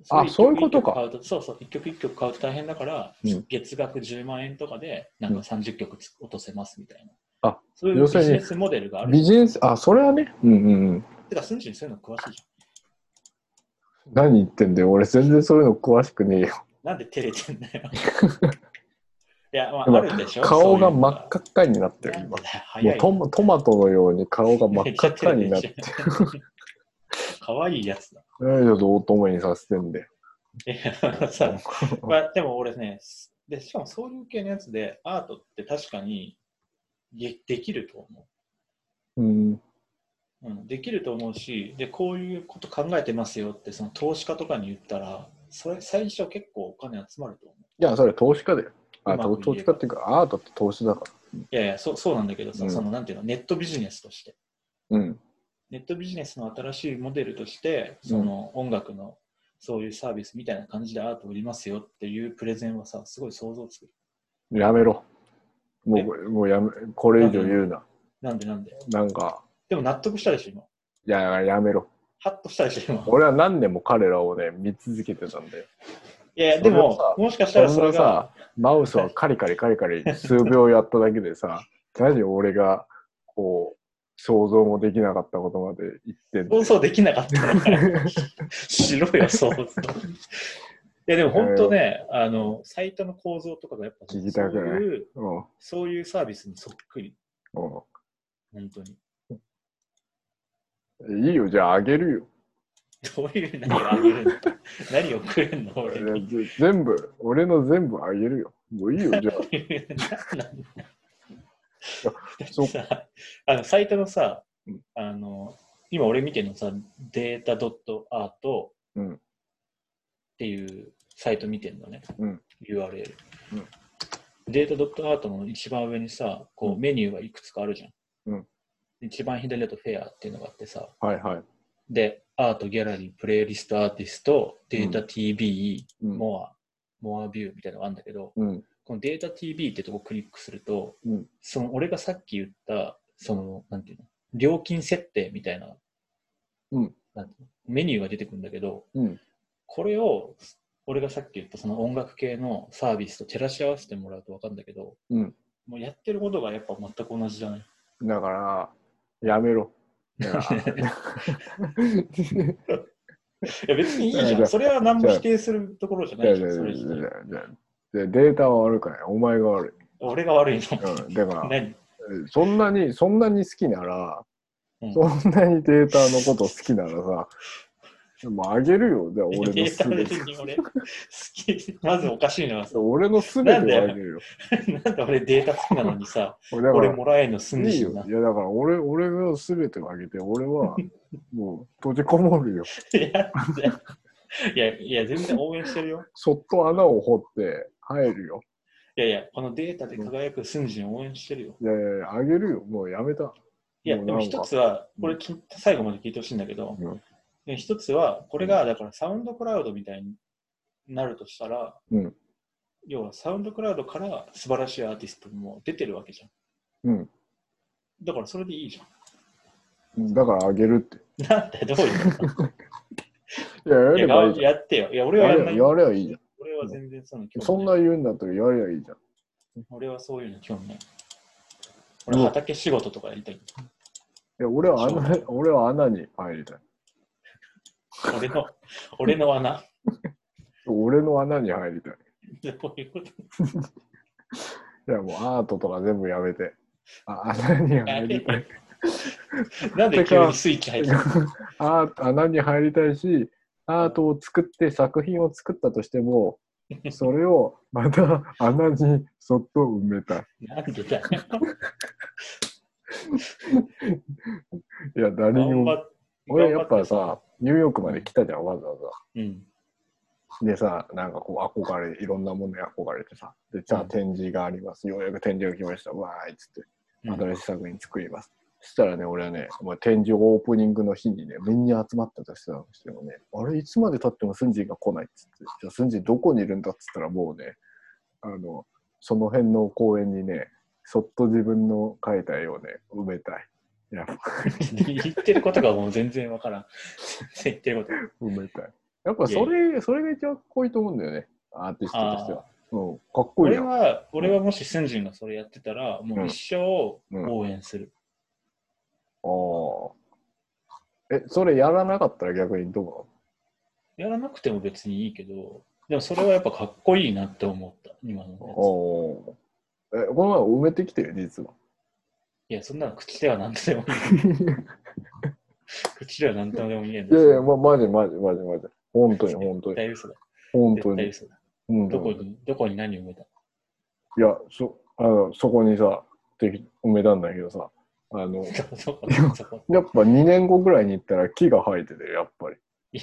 あれそういうことかそうそう、一曲一曲買うと大変だから、うん月額10万円とかで、なんか30曲つ落とせますみたいな。あそういうビジネスモデルがある。ビジネス、あ、それはね。うんうんうん。てか、スンジにそういうの詳しいじ何言ってんだよ。俺全然そういうの詳しくねえよ。ゃん。なんで照れてんだよ。いや、まあ、今あるでしょ顔が真っっ赤っかになってる、今。も。うトマトのように顔が真っ赤っかになってる。かわいいやつだ。何をどうともにさせてんで。いや、さ、まあ、でも俺ね、で、しかもそういう系のやつで、アートって確かにでできると思うん。う。うん、できると思うし、で、こういうこと考えてますよって、その投資家とかに言ったら、それ最初結構お金集まると思う。いや、それ投資家だよ。あ、うまく言えば投資家っていうか、アートって投資だから。いやいや、そうそうなんだけどさ、うんそのなんていうの、ネットビジネスとして。うん。ネットビジネスの新しいモデルとして、その音楽のそういうサービスみたいな感じでアートを売りますよっていうプレゼンはさ、すごい想像つくる。やめろ。もう、もうやめ、これ以上言うな。なんでなんで？なんか、でも納得したでしょ、今。いや、やめろ。ハッとしたでしょ、今。俺は何年も彼らをね、見続けてたんだよ。いやでももしかしたらそれそんなさが、マウスはカリカリカリカリ数秒やっただけでさ、何俺が、こう、想像もできなかったことまで言ってんの放送できなかったのから、しろよ、想像。いや、でも本当ね、あの、サイトの構造とかがやっぱ、そういう、うん。そういうサービスにそっくり、う本当に。ん。いいよ、じゃああげるよ。どういう何をあげるんだ何をくれんの俺全部、俺の全部あげるよ。もういいよ、じゃあ。そうさあのサイトのさうん、あの、今俺見てるのさ、データ .art うん。っていうサイト見てるのね、うん。URL。うん。データ .art の一番上にさ、こううメニューがいくつかあるじゃん。うん。一番左だとフェアっていうのがあってさ、はいはい。で、アート、ギャラリー、プレイリスト、アーティスト、データ TV、うん。モア、モアビューみたいなのがあるんだけど、うん。このデータ TV ってとこクリックすると、うんその俺がさっき言った、その、なんていうの、料金設定みたいな、うんなんていうのメニューが出てくるんだけど、うん。これを、俺がさっき言ったその音楽系のサービスと照らし合わせてもらうと分かるんだけど、うんもうやってることがやっぱ全く同じじゃない？だから、やめろ。いやいや別にいいじゃん。それは何も否定するところじゃないじゃん。データは悪くない。お前が悪い。俺が悪いの。うん、だから、何？そんなに、そんなに好きなら、うんそんなにデータのこと好きならさ、もうあげるよ。じゃあ俺のすべて。俺、好き、まずおかしいのはさ、俺のすべてをあげるよ。なんで俺データ好きなのにさ、俺俺もらえんのすん。でしょな。いやだから俺、俺がすべてをあげて、俺は もう閉じこもるよ。いや、いや、全然応援してるよ。そっと穴を掘って入るよ。いやいや、このデータで輝くスンジン応援してるよ。いやいやあげるよ。もうやめた。いや、でも一つは、これき最後まで聞いてほしいんだけど、うんで一つは、これがだからサウンドクラウドみたいになるとしたら、うん要はサウンドクラウドから素晴らしいアーティストも出てるわけじゃん。うん。だからそれでいいじゃん。だからあげるって。なんでどういうこと？いや、やればいいじゃやってよ。いや、俺ん。はやんない。やればいいじゃ俺は全然その興ん。味そんな言うんだったらやればいいじゃん。俺はそういうの興味ない。俺は畑仕事とかやりたい。いや、俺は穴、俺は穴に入りたい。俺の、俺の穴。俺の穴に入りたい。どういうこといや、もうアートとか全部やめて。あ穴に入りたい。なんで急にスイッチ入ったアート穴に入りたいし、アートを作って作品を作ったとしても、それをまた穴にそっと埋めたい。なんでだよ。いや、誰にも。俺やっぱさ、ニューヨークまで来たじゃん、わざわざ。うん。でさ、なんかこう憧れ、いろんなものに憧れてさ、で、じゃあうん展示があります。ようやく展示が来ました。わーいっつって、うん新しい作品作ります。そしたらね、俺はね、もう展示オープニングの日にね、みんな集まったとしてたとしてもね、あれ、いつまで経ってもスンジンが来ないっつって、じゃあスンジンどこにいるんだっつったらもうね、あの、その辺の公園にね、そっと自分の描いた絵をね、埋めたい。いや、言ってることがもう全然わからん。全然言ってること。埋めたい。やっぱそれ、それが一番かっこいいと思うんだよね、アーティストとしては。うん、かっこいい俺やん。は、俺はもしスンジンがそれやってたら、もう一生応援する。ああ。え、それやらなかったら逆にどやらなくても別にいいけど、でもそれはやっぱかっこいいなって思った、今のやつおーえ、この前埋めてきてよ、実は。いや、そんなの口では何とでもいい。口では何とでも言えんいやいや、ま、マジマジマジマジ。本当に本当に。絶対嘘だ。本当に。絶対嘘だ。どこに、どこに何を埋めた？いや、そ、あの、そこにさ、て埋めたんだけどさ、あの、やっぱ2年後ぐらいに行ったら木が生えてて、やっぱり。い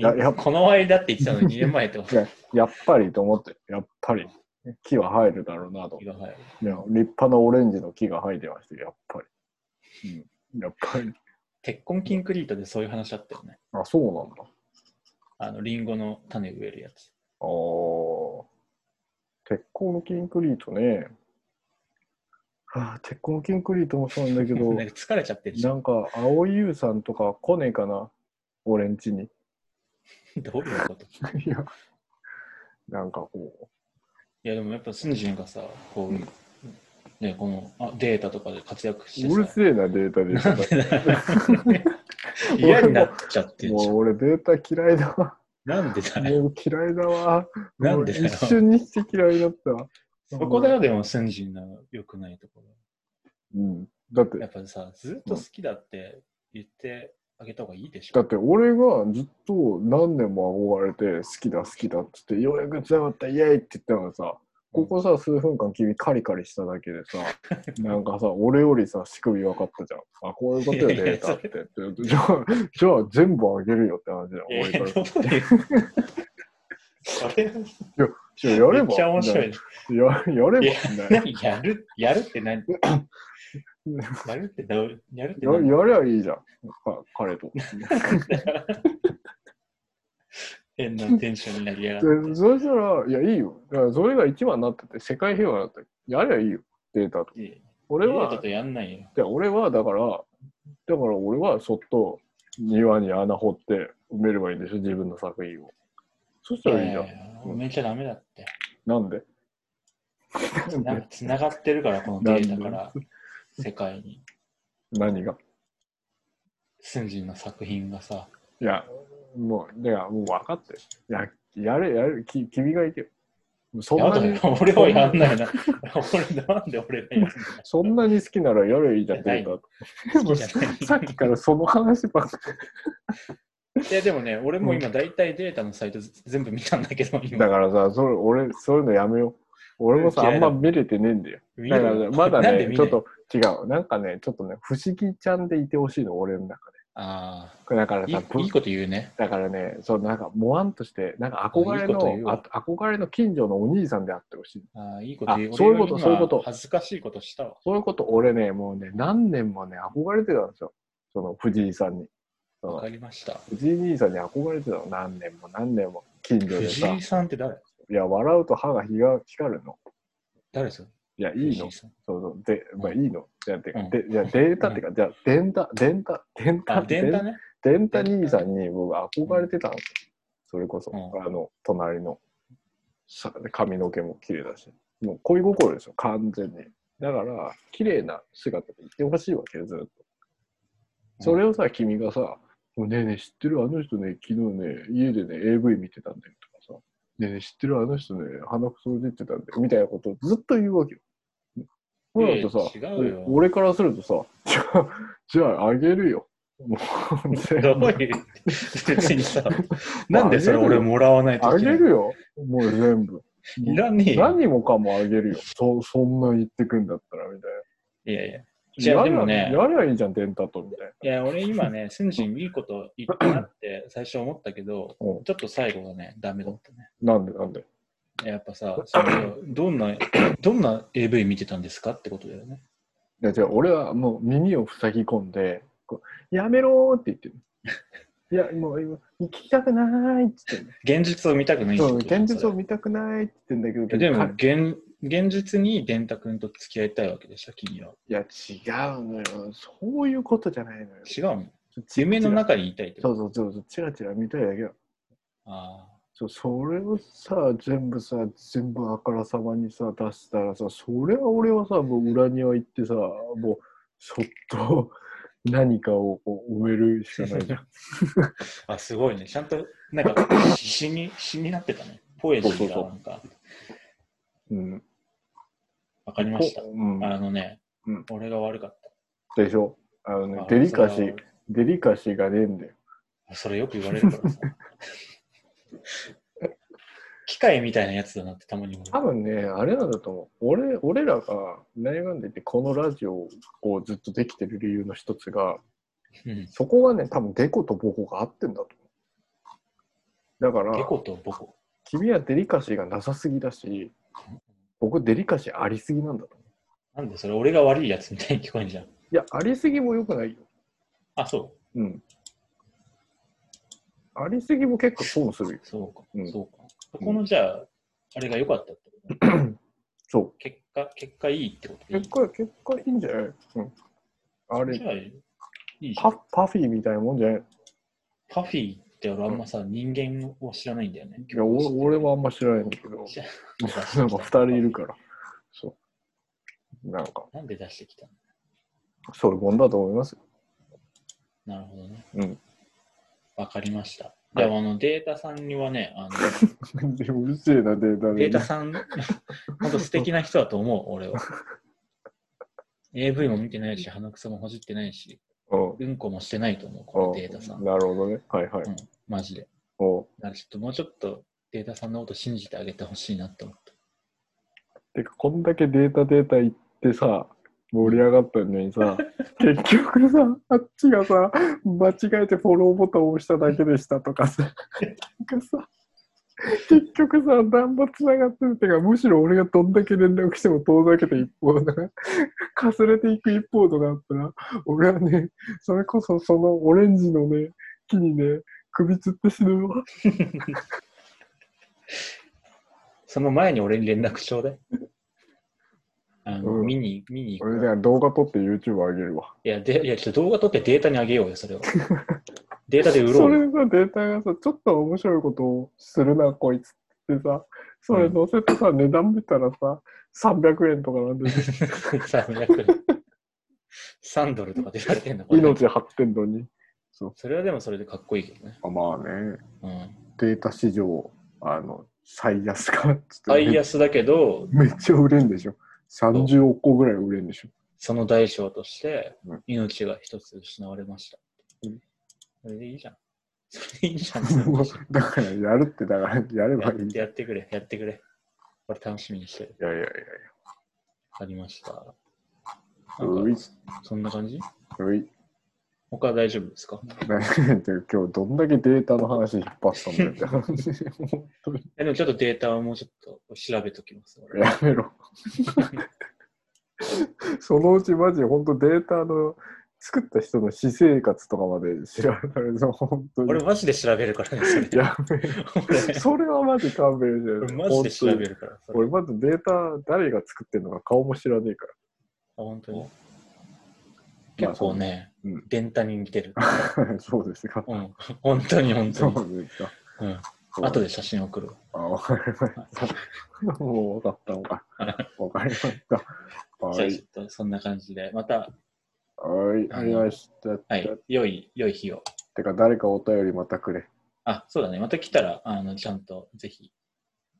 や、この間って言ってたのに2年前ってこといや、やっぱりと思って、やっぱり 木は生えるだろうなと。が入る。いや、立派なオレンジの木が生えてましたよ、やっぱり。うん、やっぱり。鉄痕キンクリートでそういう話あったよね。あ、そうなんだ。あの、リンゴの種植えるやつ。ああ。鉄鋼のキンクリートね。はあ、鉄痕キンクリートもそうなんだけど、なんか疲れちゃってる。なんか、青井優さんとか来ねえかな、俺んちに。どういうこと？いや、なんかこいや、でもやっぱスンジンがさ、こう、うんね、このあデータとかで活躍しう、てうるさ、せえな、データでなんでだよ 嫌になっちゃってんじゃ。もうん俺データ嫌いだわ。なんでだよ。もう嫌いだわ。なんでだよ一瞬にして嫌いだったわ。そこだよ、でもスンジンの良くないところ。うん。だってや、っぱさ、ずっと好きだって言ってあげた方がいいでしょ。だって俺がずっと何年も憧れて好きだ好きだっつってようやく伝わったイエーイって言ったのがさここさ数分間君カリカリしただけでさ なんかさ俺よりさ仕組み分かったじゃん。あこういうことよいやいやデータって。じゃあじゃあ全部あげるよって話じゃん俺からいうそれはじゃあやれば。めっちゃ面白い。ややれば。やるやるって何？やるってやるって何ややりゃいいじゃん。か彼と。変なテンションになりやがって。でそしたらいやいいよ。だからそれが一番になってて世界平和だった。らやりゃいいよ。データと。俺はデータとやんないよ。で俺はだから、だから俺はそっと庭に穴掘って埋めればいいんでしょ、自分の作品を。そしたらいいじゃん。埋めちゃダメだって。なんで？なんか繋がってるから、このデータから世界に。何が？スンジンの作品がさ、いや、もう、いや、もう分かってる。いや、やれ、やれ、き君がいてよ。そんなに俺はやんないな。俺、なんで俺がやんないそんなに好きならやればいいじゃん、いやデータと。好きじゃないさっきからその話ばっかいや、でもね、俺も今大体データのサイト全部見たんだけど、だからさ、それ俺、そういうのやめよう。俺もさ、あんま見れてねえんだよ。見だからるまだね、ちょっと違う。なんかね、ちょっとね、不思議ちゃんでいてほしいの、俺の中で。あだからあ、いさ、ぶいいいこと言うね。だからね、そうなんか、もわんとして、なんか憧れの、わあ憧れの近所のお兄さんであってほしい。ああ、いいこと言う。あそういうことそういうこと恥ずかしいことしたわ。そういうこと、俺ね、もうね、何年もね、憧れてたんですよ。その藤井さんに。そわのかりました。藤井兄さんに憧れてたの、何年も何年も。近所でさ藤井。さんって誰？いや、笑うと歯が光るの。誰ですか？いや、いいのそうそう。で、まあいいの。じゃあ、でデータってか、じゃあ、電タ、電タ、電タ、あ、電話ね。電タ兄さんに僕憧れてたんですよ。それこそ、うんあの、隣の、さ髪の毛も綺麗だし、もう恋心ですよ、完全に。だから、綺麗な姿でいてほしいわけよ、ずっと。それをさ、君がさ、もうねえねえ、知ってる？あの人ね、昨日ね、家でね、AV 見てたんだよとねえねえ、知ってるあの人ね、鼻くそ出てたんだよみたいなことをずっと言うわけよ。そうだとさ、いや違うよ俺からするとさ、じゃあ、じゃああげるよ。もう全部どういう、別にさ、なんでそれ俺もらわないとあげるよ。もう全部。いらねえよ。何もかもあげるよ。そそんな言ってくんだったら、みたいいやいや。な。じゃあやでもね、やりゃいいじゃん、電タと、みたいいや、俺今ね、スンジンいいこと言ったなって最初思ったけど、な。うんちょっと最後がね、ダメだったね。なんで、なんで？やっぱさ、そのどんな、どんな AV 見てたんですかってことだよね。いや、じゃあ俺はもう耳を塞ぎ込んで、こうやめろーって言ってる。いや、もう今、聞きたくないって言ってる。現実を見たくないって現実を見たくないって言ってんだけど、でもか現、現実に電太くんと付き合いたいわけでしょ、君は。いや、違うのよ。そういうことじゃないのよ。違うの？夢の中にいたいってこそうそうそうそう、チラチラ見たいだけよ。と。あそうそれをさ、全部さ、全部あからさまにさ、出したらさ、それは俺はさ、もう裏庭行ってさ、もう、そっと何かを埋めるしかないじゃん。あ あ、すごいね。ちゃんと、なんか、詩に、詩になってたね。ポエジーがなんか、うん。わかりましたこ。うん、あのね、うん俺が悪かっでしょ？あのねた。、デリカシーデリカシーがねえんだよ。それよく言われるからさ。機械みたいなやつだなってたまに思う。多分ね、あれなんだと思う。俺俺らが何がんでて、このラジオをずっとできてる理由の一つが、うん。そこがね、多分デコとボコが合ってんだと思う。だから、ゲコとボコ。君はデリカシーがなさすぎだし、僕デリカシーありすぎなんだと思う。なんでそれ俺が悪いやつみたいに聞こえんじゃん。いや、ありすぎも良くないよ。あ、そう。うん。ありすぎも結構損するよ。そうか。うんそうか。そこのじゃあ、あれが良かったってことね。そう。け果、結果いいってこと結果、結果いいんじゃない？うん。あれじ、ゃあ、いいじゃん。パパフィーみたいなもんじゃない？パフィーって俺あんまさ、人間を知らないんだよね。いや、俺俺はあんま知らないんだけど、なんか二人いるから。そう。なんか、なんで出してきたの？そういうもんだと思いますよ。なるほどね。うん。わかりました。はいでもあのデータさんにはね、あのうるせえな、データで。データさん、本当素敵な人だと思う、俺は。AV も見てないし、鼻くそもほじってないし、うん。こもしてないと思う、このデータさん。なるほどね。はいはい。うん、マジで。おだからちょっともうちょっとデータさん。のこと信じてあげてほしいなって思った。てか、こん。だけデータデータ言ってさ、盛り上がったのにさ、結局さ、あっちがさ、間違えてフォローボタンを押しただけでしたとかさ、なん。かさ、結局さ、何も繋がってるってか、むしろ俺がどんだけ連絡しても遠ざけて一方だから、かすれていく一方とかあったら、俺はね、それこそそのオレンジのね、木にね、首つって死ぬわ。その前に俺に連絡ちょうだい。あの、うん見に、見に行俺くわ。ね、動画撮って YouTube 上げるわ。いや、でいやちょっと動画撮ってデータにあげようよ、それを。データで売ろそうれよ。さ、データがさ、ちょっと面白いことをするな、こいつってさ、それ載せてさ、値段見たらさ、300円とかなんで、300円。3ドルとかでれてんの？命張ってんのに。それはでもそれでかっこいいけどね。あまあね、うん。データ市場、あの、最安かっつって最安だけど、めっちゃ売れんでしょ。30億個ぐらい売れんでしょ。その代償としてうん命が一つ失われました。うんそれでいいじゃん。それでいいじゃん。だからやるって、だからやればいい。いやってやってくれ、やってくれ。これ楽しみにしてる。やいやいやいありました。や。なんういか、そんな感じ？うい。他は大丈夫ですか？今日どんだけデータの話引っ張ったんだよって 話。でもちょっとデータをもうちょっと調べときます。俺やめろ。そのうちマジ本当データの作った人の私生活とかまで調べられるぞ、本当に。俺マジで調べるからね、それ。やめろ。俺それはマジ勘弁して俺マジで調べるから。俺まずデータ誰が作ってるのか顔も知らねえかあ本当に。まあ結構ね、そううん電タに似てる。ら。そうですか。うん。本当に本そ当に。うですか。うん。後で写真送るわ。あ、わかりました。もう分かったのか。わかりました。はい。じゃあそんな感じで、また、はい、ありました。はい、良い、良い日を。てか、誰かお便りまたくれ。あ、そうだね。また来たら、あの、ちゃんと、ぜひ。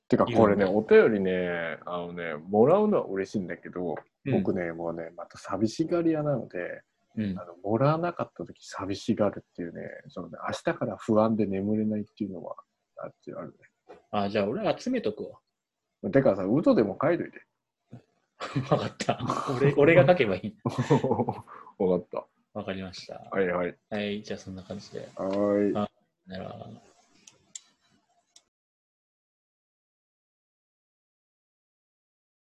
てか、これね、お便りね、あのね、もらうのは嬉しいんだけど、うん僕ね、もうね、また寂しがり屋なので、うんあ。のもらわなかった時寂しがるっていうね、そのね、明日から不安で眠れないっていうのは、あっちあるあ、じゃあ俺集めとくわ。ね。てかさ、ウドでも書いといて。分かった。俺俺が書けばいい。分かった。分かりました。はいはい。はい、じゃあそんな感じで。はい。あなど。